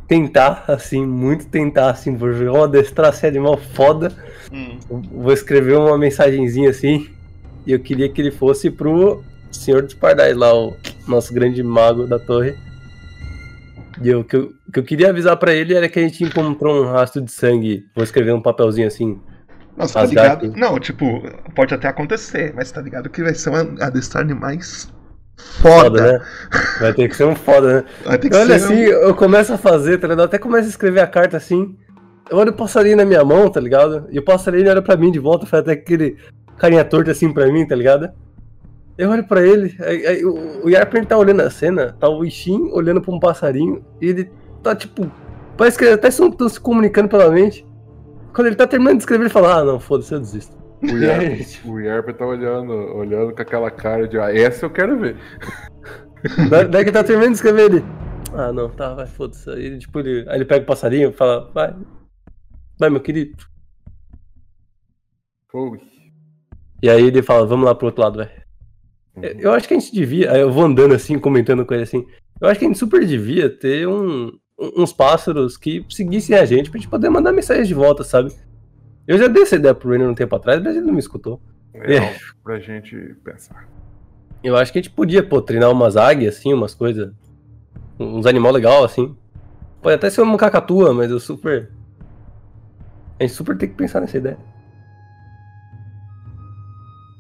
tentar, assim, muito tentar, assim, vou jogar uma destraça animal foda.
Hum.
Vou escrever uma mensagenzinha assim. E eu queria que ele fosse pro Senhor dos Pardais lá, o nosso grande mago da torre. E eu, que eu, que eu queria avisar pra ele era que a gente encontrou um rastro de sangue. Vou escrever um papelzinho assim.
Não, tá ligado? Não, tipo, pode até acontecer, mas tá ligado que vai ser uma adestrar animais foda.
Foda, né? Vai ter que ser um foda, né?
Vai ter que
Olha
ser
assim, eu começo a fazer, tá ligado? Até começo a escrever a carta assim. eu olho o passarinho na minha mão, tá ligado? E o passarinho olha pra mim de volta, faz até aquele carinha torto assim pra mim, tá ligado? Eu olho pra ele, aí, aí, o, o Yarpen tá olhando a cena, tá o Ishin olhando pra um passarinho, e ele tá tipo. Parece que até estão se comunicando pela mente. Quando ele tá terminando de escrever, ele fala: Ah, não, foda-se, eu desisto.
O <laughs> Yarpen, o Yarpen tá olhando, olhando com aquela cara de, ah, essa eu quero ver. <laughs>
daí, daí que ele tá terminando de escrever, ele. Ah, não, tá, vai, foda-se. Aí, tipo, ele, aí ele pega o passarinho e fala: Vai, vai, meu querido.
Ui.
E aí ele fala: Vamos lá pro outro lado, velho. Eu acho que a gente devia, eu vou andando assim, comentando com ele assim. Eu acho que a gente super devia ter um, uns pássaros que seguissem a gente pra gente poder mandar mensagens de volta, sabe? Eu já dei essa ideia pro Rainer um tempo atrás, mas ele não me escutou.
É, é. pra gente pensar.
Eu acho que a gente podia, pô, treinar umas águias, assim, umas coisas. Uns animais legais, assim. Pode até ser uma cacatua, mas eu super. A gente super tem que pensar nessa ideia.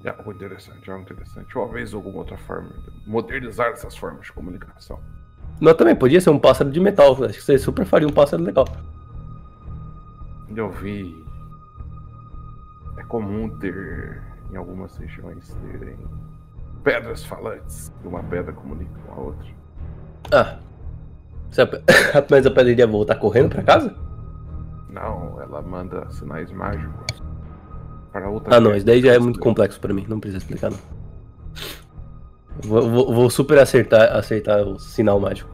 É algo interessante, é algo interessante. Talvez alguma outra forma. Modernizar essas formas de comunicação.
Mas também podia ser um pássaro de metal. Acho que você super faria um pássaro legal.
Eu vi. É comum ter, em algumas regiões, terem pedras falantes. Uma pedra comunica com a outra.
Ah. <laughs> Mas a pedra iria voltar correndo pra casa?
Não, ela manda sinais mágicos
para outra. Ah, não, isso daí já é muito complexo para mim, não precisa explicar não. Vou, vou, vou, super acertar, acertar o sinal mágico.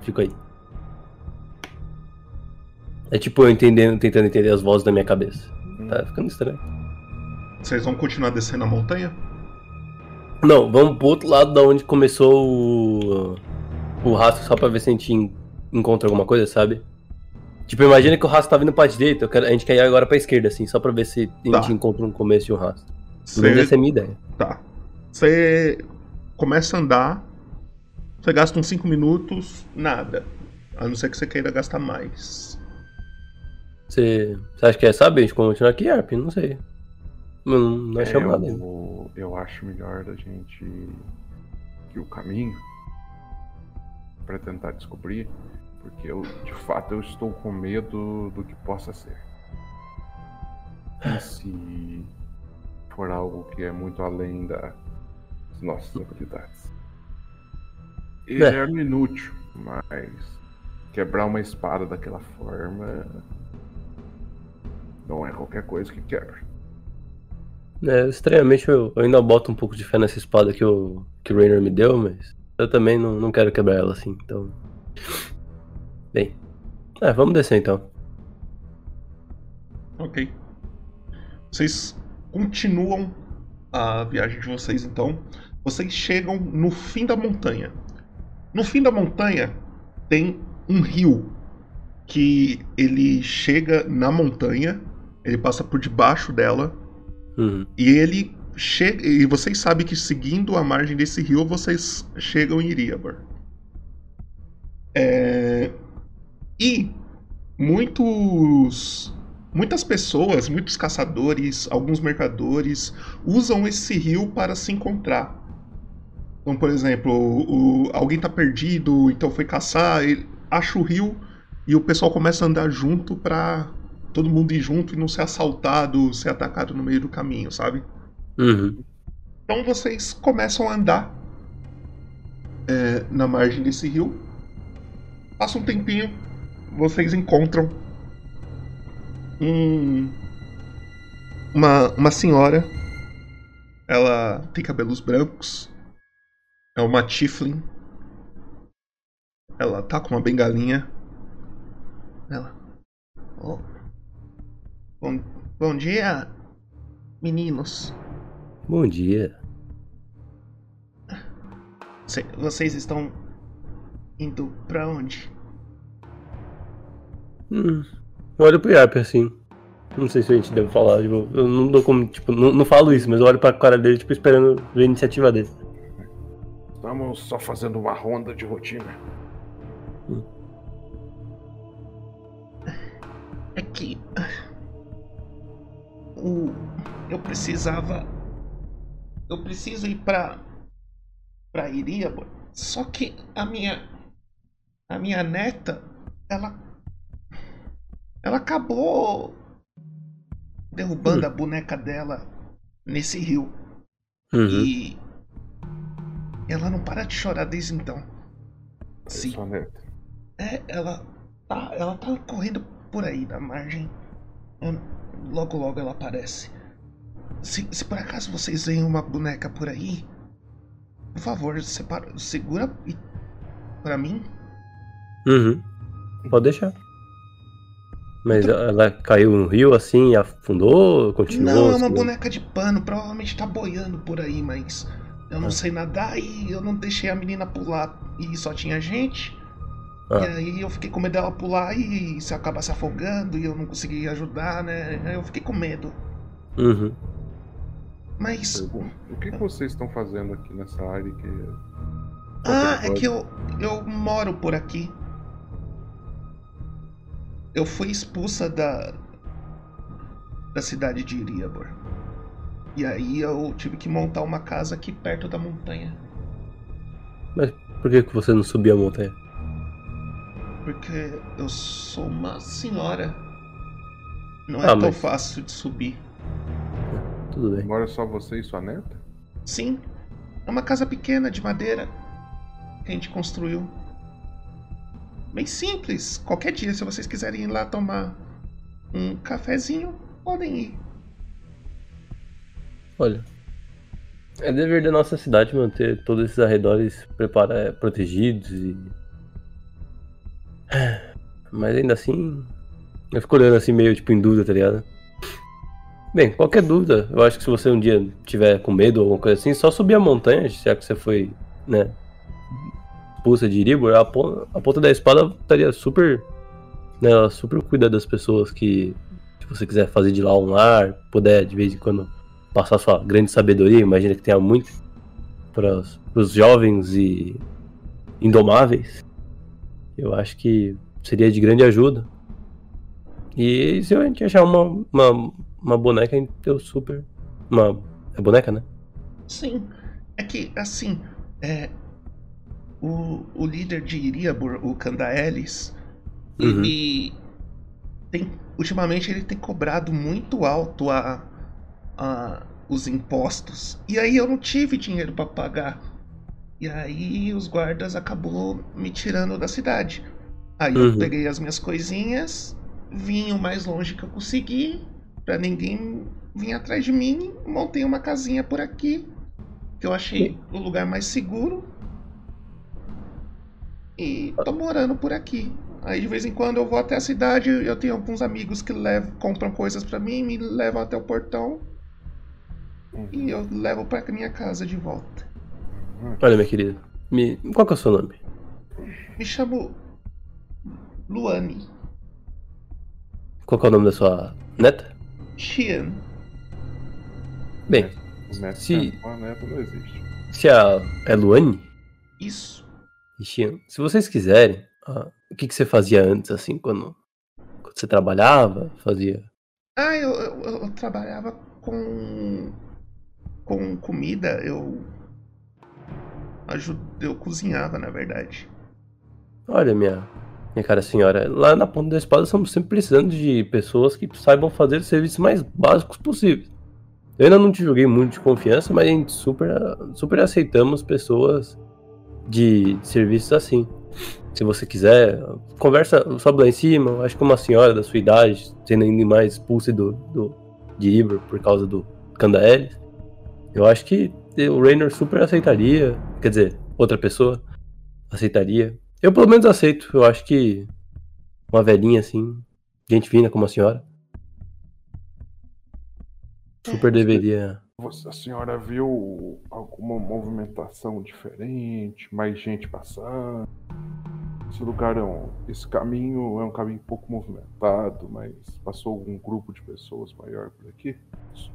Fico aí. É tipo eu entendendo, tentando entender as vozes da minha cabeça. Tá ficando estranho.
Vocês vão continuar descendo a montanha?
Não, vamos pro outro lado da onde começou o, o rastro só pra ver se a gente encontra alguma coisa, sabe? Tipo, imagina que o rastro tá vindo pra direita, quero, a gente quer ir agora pra esquerda, assim, só pra ver se a gente tá. encontra um começo de um rastro. Cê... essa é a minha ideia.
Tá. Você começa a andar, você gasta uns 5 minutos, nada. A não ser que você queira gastar mais.
Você, você acha que é saber? A gente continua aqui, Arp? Não sei. Não, não é, é chamada
eu, eu acho melhor da gente que o caminho para tentar descobrir porque eu, de fato, eu estou com medo do que possa ser. E se for algo que é muito além das nossas habilidades. Ele é. é inútil, mas quebrar uma espada daquela forma não é qualquer coisa que quebra.
É, estranhamente eu, eu, ainda boto um pouco de fé nessa espada que o, que o Rainer me deu, mas eu também não, não quero quebrar ela assim, então. Bem. É, vamos descer então.
Ok. Vocês continuam a viagem de vocês então. Vocês chegam no fim da montanha. No fim da montanha tem um rio que ele chega na montanha, ele passa por debaixo dela
uhum.
e ele chega e vocês sabem que seguindo a margem desse rio vocês chegam em Iriabar. É, e muitos muitas pessoas, muitos caçadores, alguns mercadores usam esse rio para se encontrar. Então, por exemplo, o, alguém está perdido, então foi caçar, acha o rio e o pessoal começa a andar junto para todo mundo ir junto e não ser assaltado, ser atacado no meio do caminho, sabe?
Uhum.
Então vocês começam a andar é, na margem desse rio. Passa um tempinho, vocês encontram um, uma, uma senhora. Ela tem cabelos brancos. É uma Tiflin. Ela tá com uma bengalinha. Ela. Oh. Bom, bom dia, meninos.
Bom dia.
Vocês estão indo pra onde?
Hum, eu olho pro Yarp assim. Não sei se a gente deve falar. Tipo, eu não dou como. Tipo, não, não falo isso, mas eu olho pra cara dele, tipo, esperando ver a iniciativa dele.
Estamos só fazendo uma ronda de rotina.
Hum. É que. O. Eu precisava. Eu preciso ir pra. pra Iríaba. Só que a minha. A minha neta. Ela ela acabou derrubando a boneca dela nesse rio.
Uhum.
E ela não para de chorar desde então. Sim.
Sua neta.
É, ela tá, ela tá correndo por aí na margem. Eu- Logo, logo ela aparece. Se, se por acaso vocês veem uma boneca por aí, por favor, separa, segura e pra mim.
Uhum. Pode deixar. Mas ela caiu no rio assim, e afundou, continuou?
Não, é uma
assim?
boneca de pano, provavelmente tá boiando por aí, mas eu não
Ah.
sei nadar e eu não deixei a menina pular e só tinha gente.
Ah.
E aí eu fiquei com medo dela pular e se acabar se afogando e eu não consegui ajudar, né? Aí eu fiquei com medo.
Uhum.
Mas.
O que, que vocês estão fazendo aqui nessa área que.
Ah, é que eu, eu moro por aqui. Eu fui expulsa da. da cidade de Iriabor. E aí eu tive que montar uma casa aqui perto da montanha.
Mas por que, que você não subiu a montanha?
Porque eu sou uma senhora. Não é
Ah,
tão
mas-
fácil de subir.
Tudo bem.
Mora só você e sua neta?
Sim, é uma casa pequena de madeira que a gente construiu. Bem simples. Qualquer dia, se vocês quiserem ir lá tomar um cafezinho, podem ir.
Olha, é dever da nossa cidade manter todos esses arredores prepara- protegidos e. <sighs> Mas ainda assim. Eu fico olhando assim meio tipo em dúvida, tá ligado? Bem, qualquer dúvida, eu acho que se você um dia tiver com medo ou alguma coisa assim, só subir a montanha, já que você foi, né, expulsa de Iribor, a, pon- a ponta da espada estaria super, né, super cuida das pessoas que, se você quiser fazer de lá um lar, puder de vez em quando passar sua grande sabedoria, imagina que tenha muito para os jovens e indomáveis. Eu acho que seria de grande ajuda. E se a gente achar uma, uma, uma boneca, eu super. Uma. É boneca, né?
Sim. É que, assim, é. O, o líder de Iriabor, o Candaelis,
Uhum.
ele tem. Ultimamente ele tem cobrado muito alto a, a, os impostos. E aí eu não tive dinheiro pra pagar. E aí os guardas acabou me tirando da cidade. Aí eu
Uhum.
peguei as minhas coisinhas, vim o mais longe que eu consegui, pra ninguém vir atrás de mim, montei uma casinha por aqui, que eu achei o lugar mais seguro. E tô morando por aqui. Aí de vez em quando eu vou até a cidade, eu tenho alguns amigos que levam, compram coisas pra mim, me levam até o portão e eu levo pra minha casa de volta.
Olha, minha querida. Me... Qual que é o seu nome?
Me chamo Luane.
Qual que é o nome da sua neta?
Xian.
Bem,
neto
Se-
neta não existe.
se a é Luane
Isso.
Se vocês quiserem, ah, o que, que você fazia antes, assim, quando, quando você trabalhava? Fazia.
Ah, eu, eu, eu trabalhava com. com comida, eu. Ajud... Eu cozinhava, na verdade.
Olha, minha, minha cara senhora, lá na ponta da espada estamos sempre precisando de pessoas que saibam fazer os serviços mais básicos possíveis. Eu ainda não te joguei muito de confiança, mas a gente super, super aceitamos pessoas de serviços assim. Se você quiser, conversa, sobe lá em cima. eu Acho que uma senhora da sua idade, sendo ainda mais expulsa do, do, de Ibor por causa do Candaelis, eu acho que o Raynor super aceitaria. Quer dizer, outra pessoa aceitaria. Eu pelo menos aceito. Eu acho que uma velhinha assim, gente fina como a senhora, super deveria.
Você, a senhora viu alguma movimentação diferente? Mais gente passando? Esse lugar é um. Esse caminho é um caminho pouco movimentado, mas passou algum grupo de pessoas maior por aqui?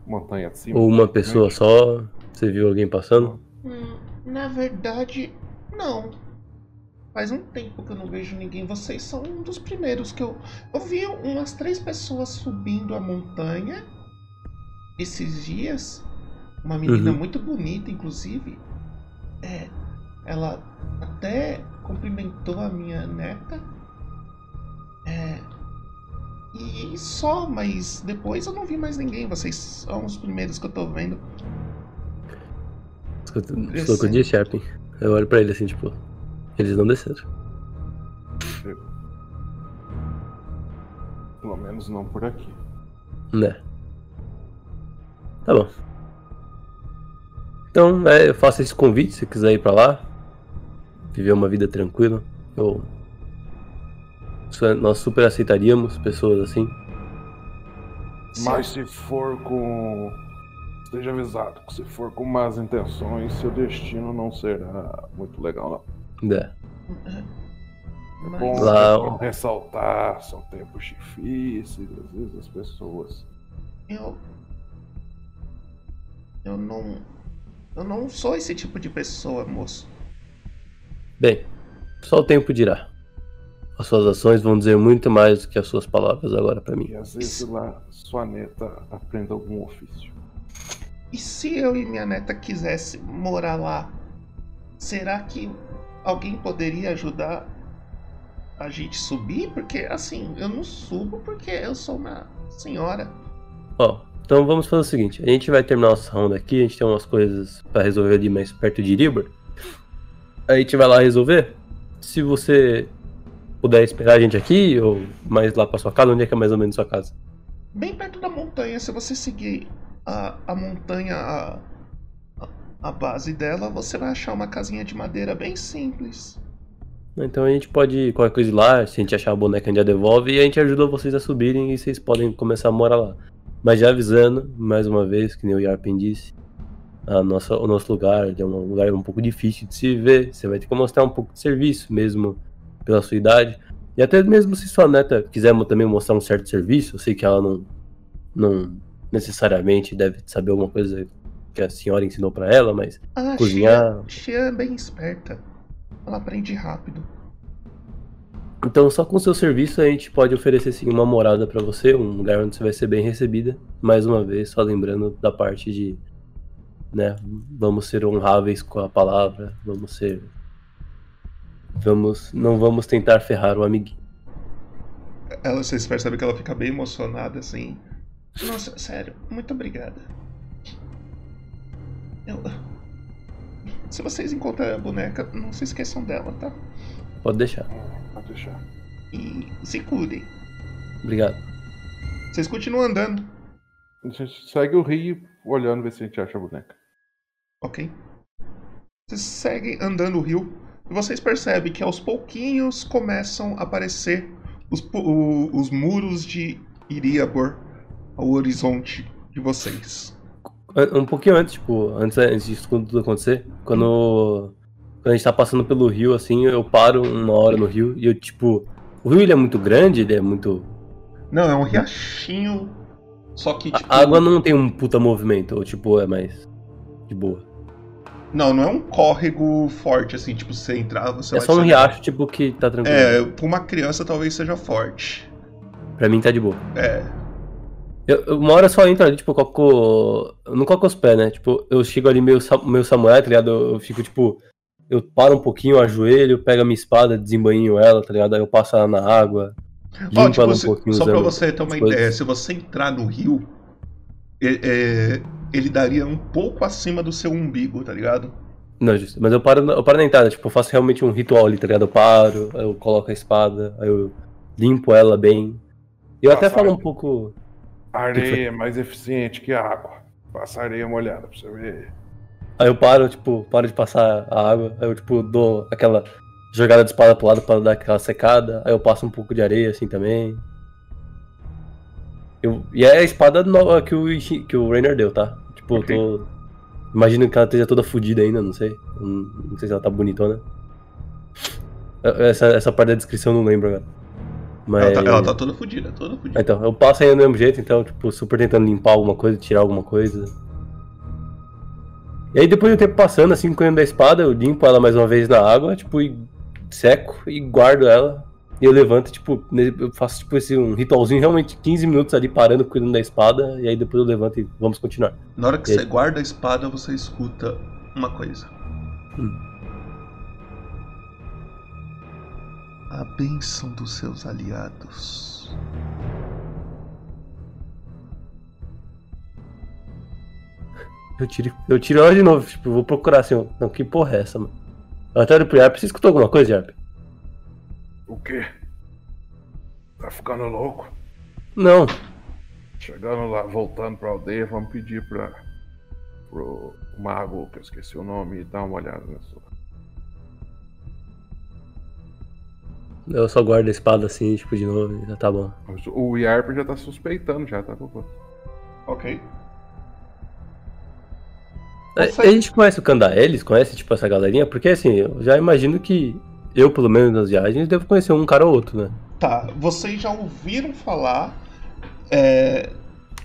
Montanha acima?
Ou uma pessoa só. Você viu alguém passando?
Hum, na verdade, não. Faz um tempo que eu não vejo ninguém. Vocês são um dos primeiros que eu. Eu vi umas três pessoas subindo a montanha esses dias. Uma menina
Uhum.
muito bonita, inclusive. É. Ela até cumprimentou a minha neta. É. E só, mas depois eu não vi mais ninguém. Vocês são os primeiros que eu tô vendo.
Escuta, escuta o que eu disse, Sharpin. Eu olho pra ele assim, tipo, eles não desceram.
Pelo menos não por aqui.
Né. Tá bom. Então, é, eu faço esse convite se quiser ir pra lá. Viver uma vida tranquila. Eu. Nós super aceitaríamos pessoas assim.
Mas se for com. Esteja avisado que se for com más intenções, seu destino não será muito legal, não.
É.
Mas
Bom,
Lá-
é bom ressaltar, são tempos difíceis, às vezes as pessoas.
eu. Eu não. Eu não sou esse tipo de pessoa, moço.
Bem, só o tempo dirá. As suas ações vão dizer muito mais do que as suas palavras agora pra mim.
E às vezes lá sua neta aprenda algum ofício.
E se eu e minha neta quisesse morar lá, será que alguém poderia ajudar a gente subir? Porque assim, eu não subo porque eu sou uma senhora.
Ó, então vamos fazer o seguinte: a gente vai terminar nossa round aqui, a gente tem umas coisas pra resolver ali mais perto de Ribor. A gente vai lá resolver. Se você puder esperar a gente aqui, ou mais lá pra sua casa, onde é que é mais ou menos sua casa?
Bem perto da montanha, se você seguir a, a montanha, a, a, base dela, você vai achar uma casinha de madeira bem simples.
Então a gente pode qualquer coisa lá, se a gente achar a boneca a gente já devolve e a gente ajuda vocês a subirem e vocês podem começar a morar lá. Mas já avisando, mais uma vez, que nem o Yarpen disse, a nossa, o nosso lugar é um lugar um pouco difícil de se ver. Você vai ter que mostrar um pouco de serviço, mesmo pela sua idade. E até mesmo se sua neta quiser também mostrar um certo serviço, eu sei que ela não, não necessariamente deve saber alguma coisa que a senhora ensinou pra ela, mas
Ah,
Cozinhar.
Xia, Xia é bem esperta. Ela aprende rápido.
Então, só com o seu serviço a gente pode oferecer sim uma morada pra você, um lugar onde você vai ser bem recebida. Mais uma vez, só lembrando da parte de, né, vamos ser honráveis com a palavra, vamos ser vamos não vamos tentar ferrar o amiguinho.
Ela, vocês percebem que ela fica bem emocionada assim. Nossa, sério, muito obrigada. Eu... Se vocês encontrarem a boneca, não se esqueçam dela, tá?
Pode deixar.
Pode deixar.
E se cuidem.
Obrigado.
Vocês continuam andando,
A gente segue o rio olhando ver se a gente acha a boneca.
ok? Vocês seguem andando o rio e vocês percebem que aos pouquinhos começam a aparecer os, o- os muros de Iriabor ao horizonte de vocês.
Um pouquinho antes, tipo, antes, antes disso tudo acontecer, quando, quando a gente tá passando pelo rio, assim, eu paro uma hora no rio e eu, tipo, o rio ele é muito grande, ele é muito
Não, é um riachinho, só que tipo.
A água não tem um puta movimento, ou tipo, é mais de boa.
Não, não é um córrego forte, assim, tipo, você entrar, você
é só um riacho, tipo, que tá tranquilo.
É, pra uma criança talvez seja forte.
Pra mim tá de boa.
É.
Eu, eu- uma hora eu só entro ali, tipo, eu coloco. Eu não coloco os pés, né? Tipo, eu chego ali meio, meio Samuel, tá ligado? Eu, eu fico, tipo. Eu paro um pouquinho, ajoelho, pego a minha espada, desembainho ela, tá ligado? Aí eu passo ela na água.
Ó,
Limpo
tipo,
ela um
se-
pouquinho
só pra você ter uma
as coisas.
ideia, se você entrar no rio, é- é, ele daria um pouco acima do seu umbigo, tá ligado?
Não, justo. Mas eu paro, na- eu paro na entrada, tipo, eu faço realmente um ritual ali, tá ligado? Eu paro, eu coloco a espada, aí eu limpo ela bem. Eu até
Nossa,
falo um pouco.
A areia é mais eficiente que a água. Passa a areia molhada pra você ver.
Aí eu paro, tipo, paro de passar a água, aí eu, tipo, dou aquela jogada de espada pro lado pra dar aquela secada, aí eu passo um pouco de areia, assim, também. Eu- e é a espada nova que o, que o Rainer deu, tá? Tipo,
Ok.
eu tô... Imagino que ela esteja toda fodida ainda, não sei. Não, não sei se ela tá bonitona. Essa, essa parte da descrição eu não lembro agora. Mas...
Ela, tá, ela tá toda fodida, toda fodida.
Então, eu passo ainda do mesmo jeito, então, tipo, super tentando limpar alguma coisa, tirar alguma coisa. E aí depois do tempo passando, assim, com o da espada, eu limpo ela mais uma vez na água, tipo, e seco e guardo ela. E eu levanto, tipo, eu faço tipo esse um ritualzinho, realmente 15 minutos ali parando, cuidando da espada, e aí depois eu levanto e vamos continuar.
Na hora que
E
você guarda a espada, você escuta uma coisa.
Hum.
A bênção dos seus aliados
Eu tiro, eu tiro ela de novo, tipo, vou procurar assim, não, que porra é essa, mano? Eu até olho pro Yarp, você escutou alguma coisa, Yarp?
O quê? Tá ficando louco?
Não.
Chegando lá, voltando pra aldeia, vamos pedir pra. pro mago, que eu esqueci o nome, dar uma olhada nessa.
Eu só guardo a espada assim, tipo, de novo, já tá bom.
Mas O Yarp já tá suspeitando, já tá com.
Ok.
A,
Nossa.
a gente conhece o Candaelis? Conhece, tipo, essa galerinha? Porque, assim, eu já imagino que eu, pelo menos nas viagens, devo conhecer um cara ou outro, né?
Tá, vocês já ouviram falar. é,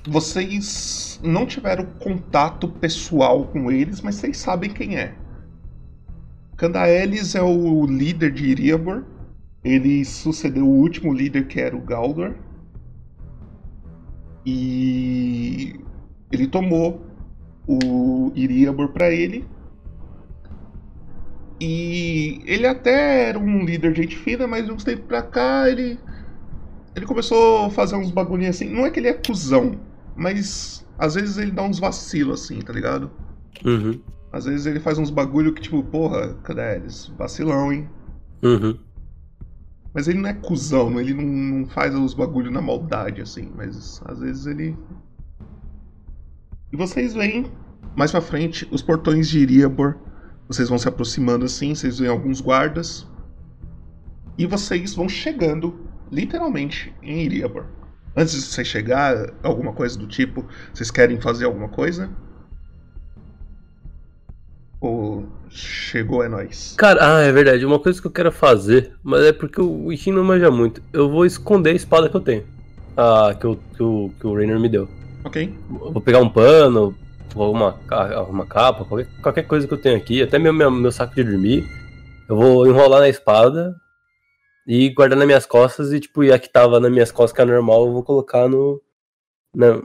vocês não tiveram contato pessoal com eles, mas vocês sabem quem é. Candaelis é o líder de Iriabor. Ele sucedeu o último líder que era o Galdor. E ele tomou o Iriabor para ele. E ele até era um líder de gente fina, mas de uns tempos pra cá ele. Ele começou a fazer uns bagulhinhos assim. Não é que ele é cuzão, mas às vezes ele dá uns vacilos assim, tá ligado?
Uhum.
Às vezes ele faz uns bagulho que tipo, porra, cadê eles? Vacilão, hein?
Uhum.
Mas ele não é cuzão, ele não, não faz os bagulho na maldade, assim, mas às vezes ele. E vocês veem mais pra frente os portões de Iriabor. Vocês vão se aproximando assim, vocês veem alguns guardas. E vocês vão chegando, literalmente, em Iriabor. Antes de vocês chegar, alguma coisa do tipo, vocês querem fazer alguma coisa? Ou chegou é nóis?
Cara, ah, é verdade. Uma coisa que eu quero fazer, mas é porque o Ishin não manja muito. Eu vou esconder a espada que eu tenho. Ah, que, eu, que, o, que o Rainer me deu.
Ok?
Vou pegar um pano, ou uma, ca- uma capa, qualquer, qualquer coisa que eu tenho aqui, até meu, meu, meu saco de dormir. Eu vou enrolar na espada e guardar nas minhas costas e, tipo, a que tava nas minhas costas, que é normal, eu vou colocar no. Na,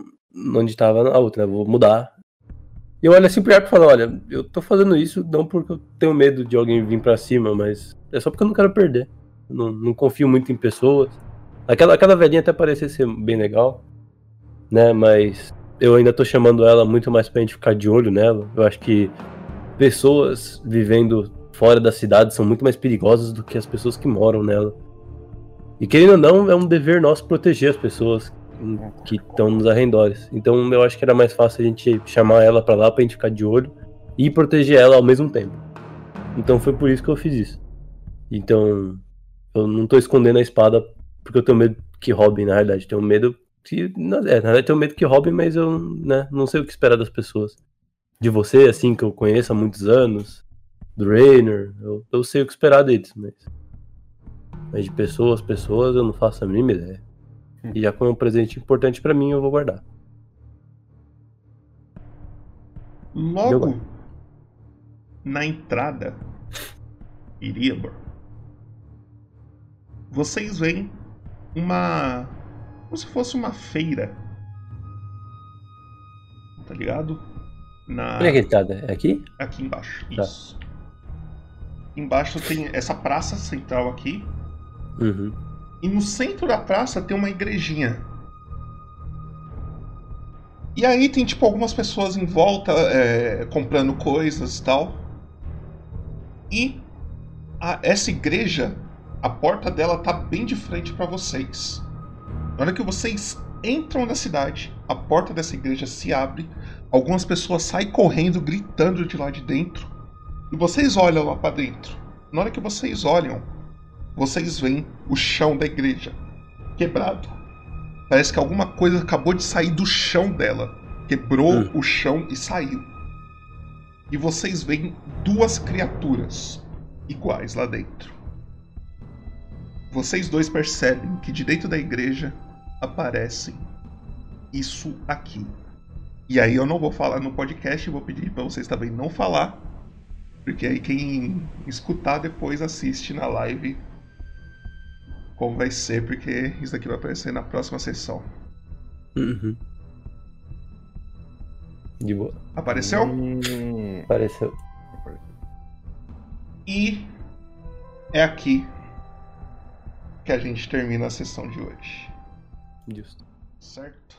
onde tava a outra, né? Vou mudar. E eu olho assim pro Yarp e falo, olha, eu tô fazendo isso não porque eu tenho medo de alguém vir pra cima, mas é só porque eu não quero perder. Não, não confio muito em pessoas. Aquela, aquela velhinha até parecia ser bem legal, né? Mas eu ainda tô chamando ela muito mais pra gente ficar de olho nela. Eu acho que pessoas vivendo fora da cidade são muito mais perigosas do que as pessoas que moram nela. E querendo ou não, é um dever nosso proteger as pessoas que estão nos arredores. Então eu acho que era mais fácil a gente chamar ela pra lá pra gente ficar de olho e proteger ela ao mesmo tempo. Então foi por isso que eu fiz isso. Então eu não tô escondendo a espada porque eu tenho medo que roubem, na realidade. Tenho medo que. É, na verdade, eu tenho medo que roubem, mas eu né, não sei o que esperar das pessoas. De você, assim, que eu conheço há muitos anos, do Rainer, eu, eu sei o que esperar deles, mas. Mas de pessoas, pessoas, eu não faço a mínima ideia. E já como é um presente importante pra mim, eu vou guardar.
Logo na entrada, Iriabor, vocês veem uma. Como se fosse uma feira. Tá ligado? Na,
Onde é que ele tá? É aqui?
Aqui embaixo.
Tá.
Isso. Embaixo tem essa praça central aqui.
Uhum.
E no centro da praça tem uma igrejinha. E aí tem tipo algumas pessoas em volta é, comprando coisas e tal. E a- essa igreja, a porta dela tá bem de frente para vocês. Na hora que vocês entram na cidade, a porta dessa igreja se abre, algumas pessoas saem correndo, gritando de lá de dentro. E vocês olham lá para dentro. Na hora que vocês olham, vocês veem o chão da igreja quebrado. Parece que alguma coisa acabou de sair do chão dela. Quebrou
Hum.
o chão e saiu. E vocês veem duas criaturas iguais lá dentro. Vocês dois percebem que de dentro da igreja aparece isso aqui. E aí eu não vou falar no podcast, vou pedir para vocês também não falar, porque aí quem escutar depois assiste na live como vai ser, porque isso daqui vai aparecer na próxima sessão.
Uhum. De boa.
Apareceu?
Hum,
Apareceu.
E é aqui que a gente termina a sessão de hoje,
Justo.
certo?